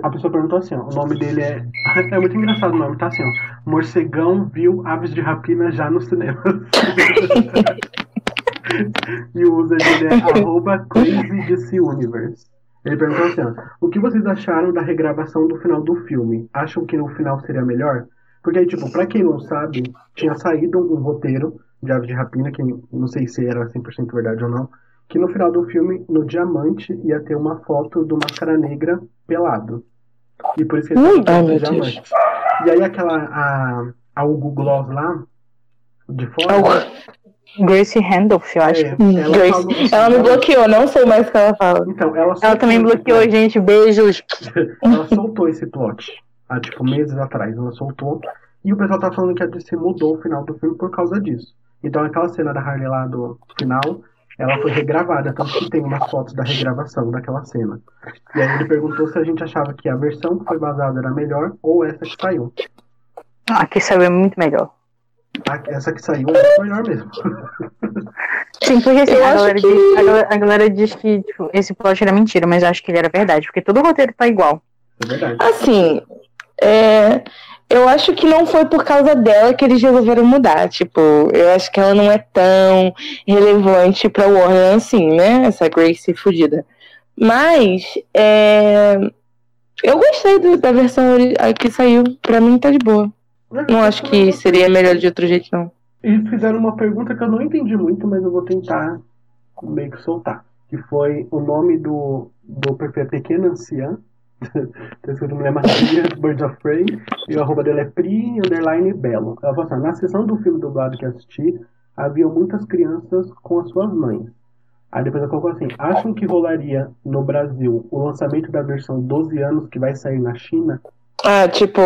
a pessoa perguntou assim, ó, o nome dele é... É muito engraçado o nome, tá assim, ó. Morcegão viu Aves de Rapina já no cinema. e o user dele é arroba crazyDCUniverse. Ele perguntou assim, ó, o que vocês acharam da regravação do final do filme? Acham que no final seria melhor? Porque aí, tipo, pra quem não sabe, tinha saído um roteiro de Aves de Rapina, que não sei se era 100% verdade ou não, que no final do filme, no diamante, ia ter uma foto do Máscara Negra pelado. E por isso que ele Ui, ai, no diamante. E aí aquela, a, a Hugo Gloss lá, de fora... Oh, Grace Randolph, eu acho. é, hum, ela Grace. falou assim, Ela me bloqueou, não sei mais o que ela fala. Então, ela, Ela também bloqueou, gente. Beijos. Ela soltou esse plot há, tipo, meses atrás. Ela soltou. E o pessoal tá falando que a DC mudou o final do filme por causa disso. Então aquela cena da Harley lá do final, ela foi regravada, tanto que tem umas fotos da regravação daquela cena. E aí ele perguntou se a gente achava que a versão que foi vazada era melhor ou essa que saiu. Ah, que saiu é muito melhor. A- Essa que saiu é melhor mesmo. Sim, porque assim, a galera, que- diz, a, galera, a galera diz que tipo, esse plot era mentira, mas eu acho que ele era verdade, porque todo o roteiro tá igual. É verdade. Assim, é, eu acho que não foi por causa dela que eles resolveram mudar. Tipo, eu acho que ela não é tão relevante pra Warner assim, né? Essa Grace fudida. Mas, é, eu gostei do- da versão que saiu. Pra mim tá de boa. Não acho que seria melhor de outro jeito, não. E fizeram uma pergunta que eu não entendi muito, mas eu vou tentar meio que soltar. Que foi o nome do, do perfil Pequena Anciã. Tá escrito Mulher Maria, Birds of Prey. E o arroba dela é Pri, underline Belo. Ela falou assim, na sessão do filme dublado que assisti, havia muitas crianças com as suas mães. Aí depois ela colocou assim, acham que rolaria no Brasil o lançamento da versão 12 anos que vai sair na China? Ah, tipo,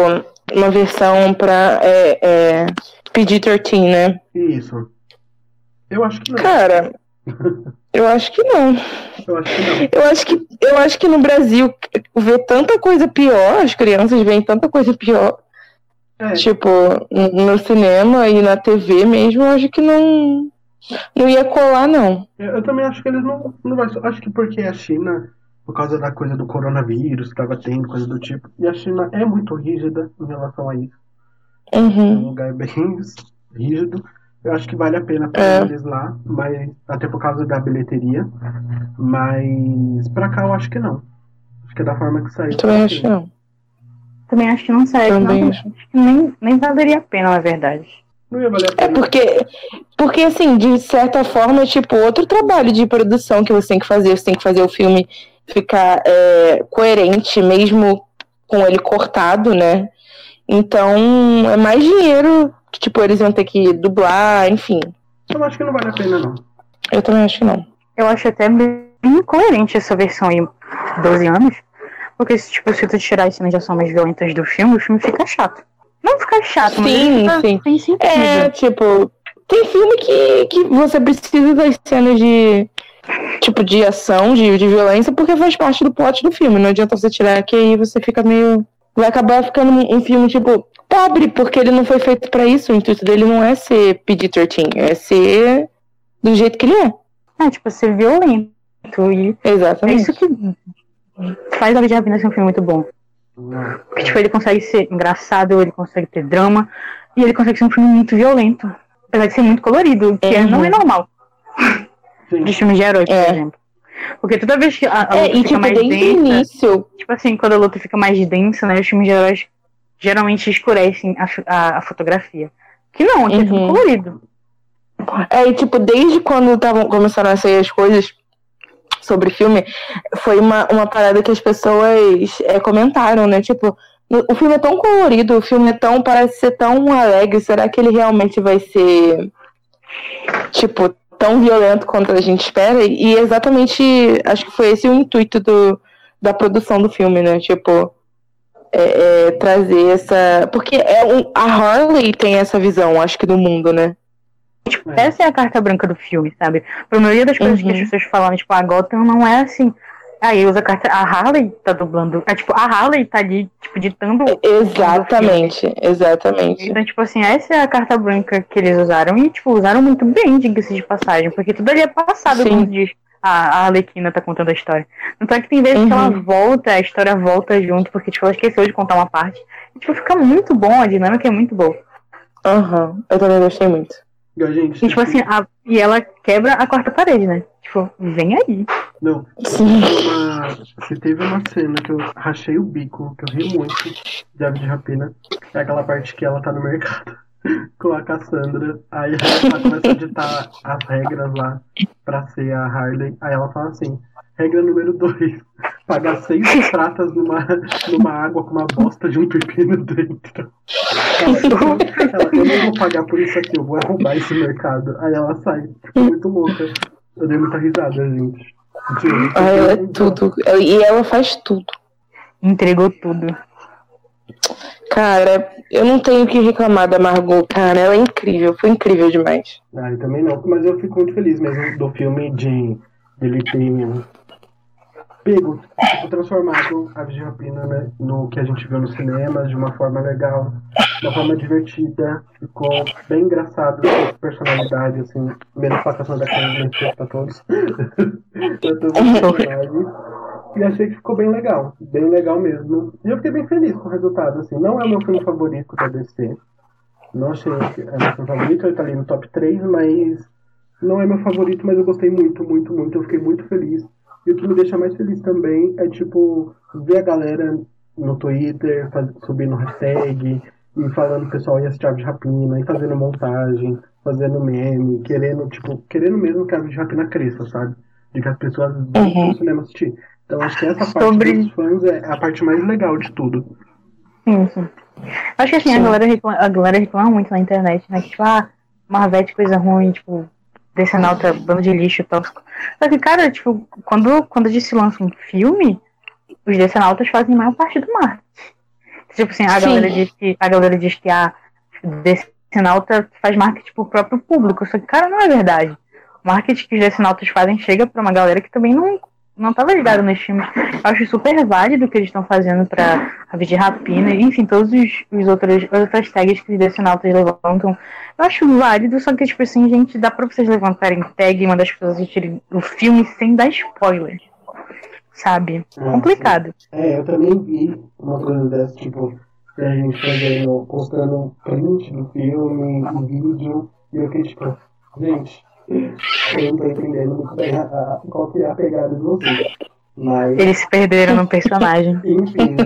uma versão pra é, é, PG-13, né? Isso. Eu acho que não. Cara, eu acho que não. Eu acho que não. Eu acho que, eu acho que no Brasil vê tanta coisa pior, as crianças veem tanta coisa pior, É, tipo, no cinema e na TV mesmo, eu acho que não, não ia colar, não. Eu, eu também acho que eles não, não vai. Acho que porque a China, por causa da coisa do coronavírus que tava tendo, coisa do tipo, e a China é muito rígida em relação a isso. É um Uhum. lugar bem rígido. Eu acho que vale a pena pra É. eles lá, mas até por causa da bilheteria. Mas pra cá eu acho que não. Acho que é da forma que saiu. Também tá acho que não. Também acho que não sai. Também não, acho. acho que nem, nem valeria a pena, na verdade. Não ia valer a É pena. porque, porque assim, de certa forma, é tipo outro trabalho de produção que você tem que fazer. Você tem que fazer o filme ficar é, coerente, mesmo com ele cortado, né? Então, é mais dinheiro que, tipo, eles vão ter que dublar, enfim. Eu acho que não vale a pena, não. Eu também acho que não. Eu acho até bem incoerente essa versão aí, 12 anos. Porque, se, tipo, se tu tirar as cenas de ação mais violentas do filme, o filme fica chato. Não fica chato, mas Sim, fica sim. sem sentido. É, tipo, tem filme que, que você precisa das cenas de. Tipo, de ação, de, de violência, porque faz parte do plot do filme. Não adianta você tirar que aí você fica meio. Vai acabar ficando um, um filme, tipo, pobre, porque ele não foi feito pra isso. O intuito dele não é ser PG-13, é ser do jeito que ele é. É, tipo, ser violento. E é Exatamente. isso que faz a Vida Rapina ser um filme muito bom. Porque, tipo, ele consegue ser engraçado, ele consegue ter drama, e ele consegue ser um filme muito violento. Apesar de ser muito colorido, que é- Uhum. não é normal de filmes de herói, por É. exemplo. Porque toda vez que a, a É, luta e fica tipo, mais densa, início. tipo assim, quando a luta fica mais densa, né, os filmes de heróis geralmente escurecem a, a, a fotografia. Que não, aqui é tudo Uhum. colorido. É, e tipo, desde quando tavam, começaram a sair as coisas sobre filme, foi uma, uma parada que as pessoas é, comentaram, né? Tipo, o filme é tão colorido, o filme é tão. parece ser tão alegre. Será que ele realmente vai ser. Tipo, tão violento quanto a gente espera? E exatamente. Acho que foi esse o intuito do, da produção do filme, né? Tipo. É, é, trazer essa. Porque é um, a Harley tem essa visão, acho que, do mundo, né? Tipo, essa é a carta branca do filme, sabe? Pra maioria das coisas uhum. que as uhum. pessoas falam, tipo, a Gotham não é assim. Aí usa a carta. A Harley tá dublando. É tipo, a Harley tá ali, tipo, ditando. Exatamente, exatamente. Então, tipo assim, essa é a carta branca que eles usaram. E, tipo, usaram muito bem, diga-se de passagem. Porque tudo ali é passado Sim. quando diz a, a Arlequina tá contando a história. Então é que tem vezes uhum. que ela uhum. volta, a história volta junto, porque, tipo, ela esqueceu de contar uma parte. E, tipo, fica muito bom, a dinâmica é muito boa. Aham, uhum. eu também gostei muito. E, gente, e, tipo assim, a, e ela quebra a quarta parede, né? Tipo, vem aí. Não, uma, se teve uma cena que eu rachei o bico, que eu ri muito de Ave de Rapina, é aquela parte que ela tá no mercado com a Cassandra, aí ela começa a editar as regras lá pra ser a Harley, aí ela fala assim, regra número 2, pagar seis pratas numa, numa água com uma bosta de um pepino dentro. Ela, ela, eu não vou pagar por isso aqui, eu vou roubar esse mercado. Aí ela sai, ficou muito louca. Eu dei muita risada, gente. Ah, ela é tudo. E ela faz tudo. Entregou tudo. Cara, eu não tenho que reclamar da Margot, cara. Ela é incrível, foi incrível demais. Ah, eu também não, mas eu fico muito feliz mesmo do filme de ele ter pego, tipo, transformado a Vigia Rapina né, no que a gente viu no cinema de uma forma legal, de uma forma divertida, ficou bem engraçado, com personalidade, assim, menos passação da câmera, mas pra todos. pra todos. E achei que ficou bem legal, bem legal mesmo. E eu fiquei bem feliz com o resultado, assim, não é o meu filme favorito da DC. Não achei que é meu filme favorito, ele tá ali no top 3, mas não é meu favorito, mas eu gostei muito, muito, muito. Eu fiquei muito feliz e o que me deixa mais feliz também é, tipo, ver a galera no Twitter faz, subindo hashtag e falando o pessoal ia assistir de rapina e fazendo montagem, fazendo meme, querendo, tipo, querendo mesmo que a de rapina cresça, sabe? De que as pessoas vão uhum. no cinema assistir. Então acho que essa parte Sobre... dos fãs é a parte mais legal de tudo. Sim, sim. Acho que assim, a galera, reclama, a galera reclama muito na internet, né? Que, tipo, ah, Marvete coisa ruim, tipo, Decenalta, bando de lixo tóxico. Só que, cara, tipo, quando, quando a gente se lança um filme, os decenautas fazem maior parte do marketing. Tipo assim, a galera diz que a galera diz que a faz marketing pro próprio público. Só que, cara, não é verdade. O marketing que os decenautas fazem chega pra uma galera que também não não tava ligado nos filmes. Eu acho super válido o que eles estão fazendo pra Aves de Rapina, enfim, todos os, os outros, outras tags que os decenautas levantam. Eu acho válido, só que, tipo assim, gente, dá pra vocês levantarem tag e mandar as pessoas assistirem o filme sem dar spoiler. Sabe? É, Complicado. É, eu também vi uma coisa dessa, tipo, a gente fazendo, postando print do filme, vídeo, e eu fiquei tipo, gente eu não tô entendendo muito bem a, a, qual que é a pegada de vocês. Mas... Eles se perderam no personagem. Enfim.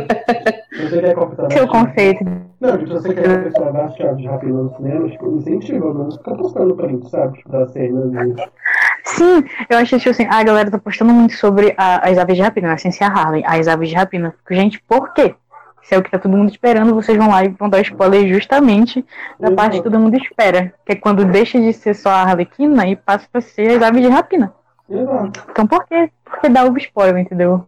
Você quer confessar? Seu conceito. Não, tipo, se você quer vá chave de rápido no cinema, tipo, incentiva, não fica postando print, sabe? Tipo, das cenas e... Sim, eu acho que tipo assim, a galera tá postando muito sobre a, as aves de rapina, a ciência Harley, as aves de rapina. Gente, por quê? Se é o que tá todo mundo esperando, vocês vão lá e vão dar spoiler justamente da parte que todo mundo espera. Que é quando deixa de ser só a Arlequina e passa a ser as aves de rapina. Exato. Então por que, por que dar o spoiler, entendeu?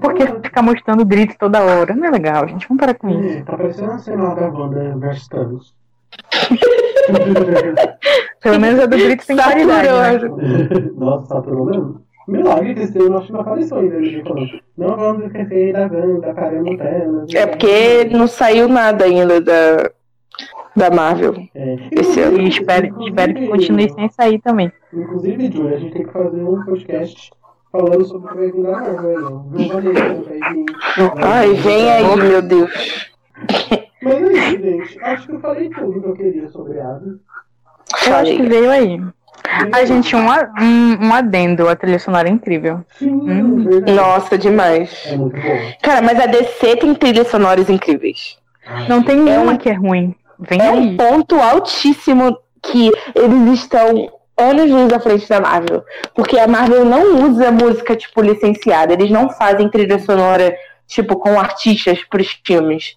Por que ficar mostrando grito toda hora? Não é legal, gente. Vamos parar com isso. Tá parecendo a cena da Wanda versus Thanos. Pelo menos a do grito tem qualidade. Né? Nossa, saturou mesmo. Milagre que esse acho que não apareceu ainda. Ele falou, não vamos esquecer da Wanda, caramba, Thanos. É porque não saiu nada ainda da, da Marvel. É. Esse ano. E espero, espero que continue sem sair também. Inclusive, Júlia, a gente tem que fazer um podcast falando sobre o que vai vir da Marvel. Ai, vem aí, meu Deus. Mas é isso, gente. Acho que eu falei tudo que eu queria sobre a Eu acho que veio aí. A gente, um, um, um adendo, a trilha sonora é incrível. Sim, hum. Nossa, demais. É muito bom. Cara, mas a DC tem trilhas sonoras incríveis. Não tem é uma que é ruim. Vem é aí. um ponto altíssimo que eles estão anos luz à frente da Marvel. Porque a Marvel não usa música, tipo, licenciada. Eles não fazem trilha sonora, tipo, com artistas pros filmes.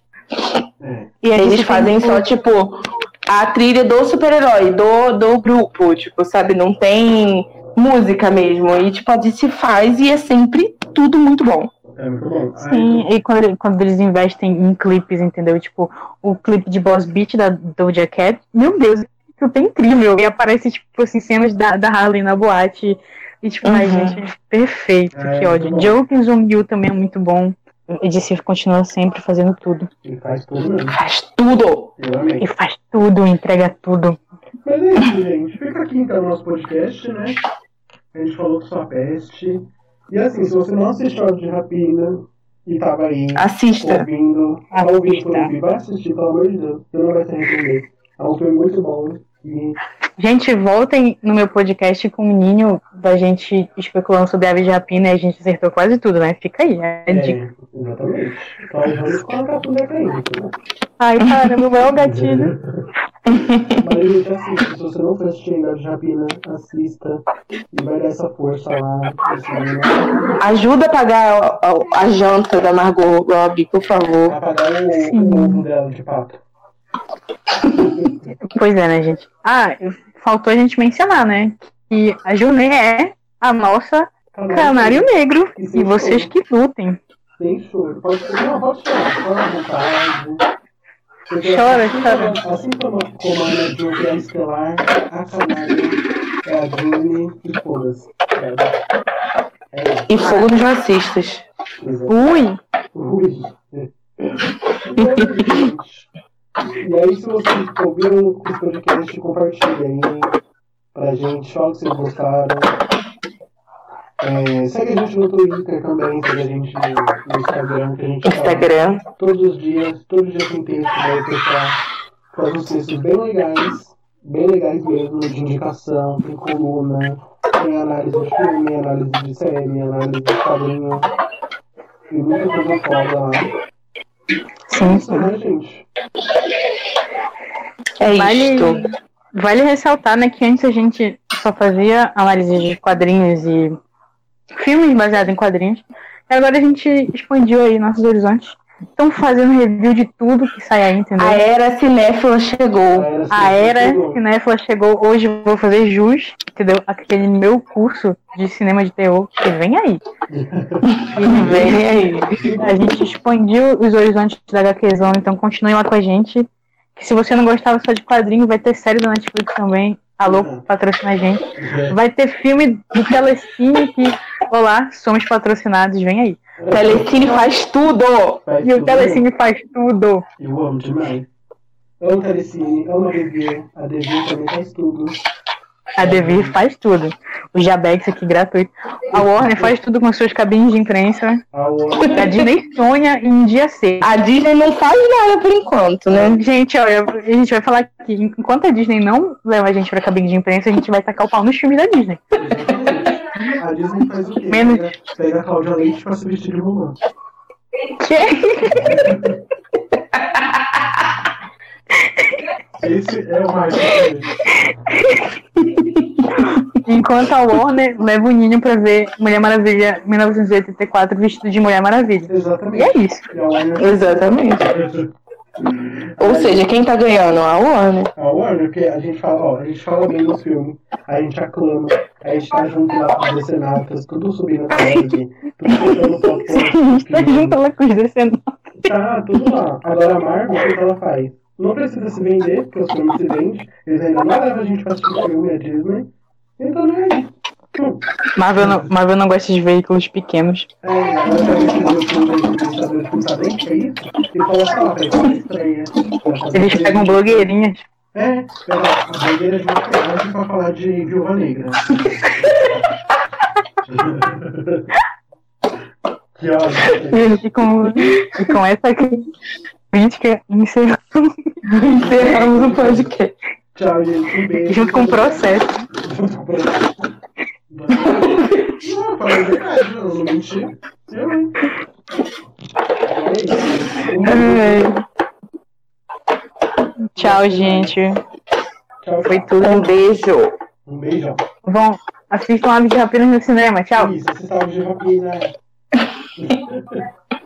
É. E eles fazem só, tipo, a trilha do super-herói, do, do grupo, tipo, sabe? Não tem música mesmo. E, tipo, a DC faz e é sempre tudo muito bom. É muito bom. Sim, e quando, quando eles investem em clipes, entendeu? Tipo, o clipe de Boss Beat da Doja Cat, meu Deus, isso é incrível. E aparece, tipo, assim, cenas da, da Harley na boate. E, tipo, ai, Uhum. gente, perfeito, É, que ódio. Jokes on You também é muito bom. E DC continua sempre fazendo tudo. E faz tudo mesmo. Faz tudo! Eu amei. E faz tudo, entrega tudo. Mas é isso, gente. Fica aqui então o nosso podcast, né? A gente falou que sua peste. E assim, se você não assistiu a de Rapina e tava aí Assista. ouvindo, Assista. ouvindo ouvir, vai assistir, pelo amor de Deus. Você não vai se arrepender. É um filme muito bom. E Gente, voltem no meu podcast com o Ninho, da gente especulando sobre aves de rapina e a gente acertou quase tudo, né? Fica aí, é a dica. é, exatamente. Então vamos colocar tudo aí. Né? Ai, caramba, é o gatilho. Mas, assista. Se você não for assistir ainda a de Rapina, assista. E vai dar essa força lá. Assim, Ajuda a pagar a, a- a janta da Margot Robbie, por favor. apagar o, o ovo dela de pato. Pois é, né, gente? Ah, faltou a gente mencionar, né? Que a Junê é a nossa canário negro. E vocês que lutem. Sem choro. Pode ser, não, pode chorar. Chora à vontade. Porque Chora, assim chora. Como, assim como, como a Ana June é a Estelar, a Canário é a June e foda-se. É, é. E fogo nos racistas. Exato. Ui! Ui. E aí, se vocês ouviram esse podcast, compartilhem aí pra gente. Fala o que vocês gostaram. É, segue a gente no Twitter também, segue a gente no, no Instagram, que a gente fala Instagram. todos os dias, todos os dias tem texto? O pessoal faz uns textos bem legais, bem legais mesmo, de indicação, tem coluna, tem análise de filme, análise de série, análise de quadrinho, e muita coisa foda lá. Sim, Isso, sim. né, gente? É Vale, isto. vale ressaltar, né, que antes a gente só fazia análise de quadrinhos e filmes baseados em quadrinhos. E agora a gente expandiu aí nossos horizontes. Estamos fazendo review de tudo que sai aí, entendeu? A era cinéfila chegou. era, A era chegou. cinéfila chegou. Hoje vou fazer jus, entendeu? Aquele meu curso de cinema de terror que vem aí. E Vem aí. A gente expandiu os horizontes da HQzão, então continue lá com a gente. Que se você não gostava só de quadrinho, vai ter série da Netflix também. Alô, Uhum. patrocina a gente. É. Vai ter filme do Telecine que, olá, somos patrocinados, vem aí. Telecine faz tudo. Faz E o tudo Telecine faz tudo. Eu amo demais. Amo Telecine, amo a Devir. A Devir também faz tudo. A Devir faz tudo. O Jabex aqui gratuito. A Warner faz tudo com suas cabines de imprensa. A Disney sonha em dia C. A Disney não faz nada por enquanto, né? Gente, olha, a gente vai falar que enquanto a Disney não leva a gente pra cabine de imprensa, a gente vai tacar o pau nos filmes da Disney. A Disney faz o quê? Menos- Pega, pega a Cláudia Leite pra se vestir de Mulan. Esse é o mais Enquanto a Warner leva o Ninho pra ver Mulher Maravilha 1984 vestido de Mulher Maravilha. E Exatamente. é isso. E. Exatamente. Ou seja, quem tá ganhando? A Warner. A Warner, porque a gente fala, ó, a gente fala bem no filme, a gente aclama, a gente tá junto lá com os decenatas, tudo subindo a tag, tudo postando foto A gente tá junto lá com os descendo. Tá, tudo lá. Agora a Marvel, o que ela faz? Não precisa se vender, porque os filmes se vendem. Eles ainda não levam a gente pra assistir filme, a Disney. Então não é isso. Hum. Marvel não, Marvel não gosta de veículos pequenos. É, é. Eles pegam blogueirinhas. É, a bandeira de maquiagem pra falar de Viúva Negra. que ódio. E com, e com essa crítica, encerramos Encerramos o podcast. Tchau, gente. Um beijo. junto com o processo. Junto com o processo. Não, falei verdade, eu não menti. Eu, beijo. Tchau, gente. Tchau, Foi tudo. Um beijo. Um beijão. Vão, assistam Aves de Rapina no cinema. Tchau. Isso, assistam Aves de Rapina.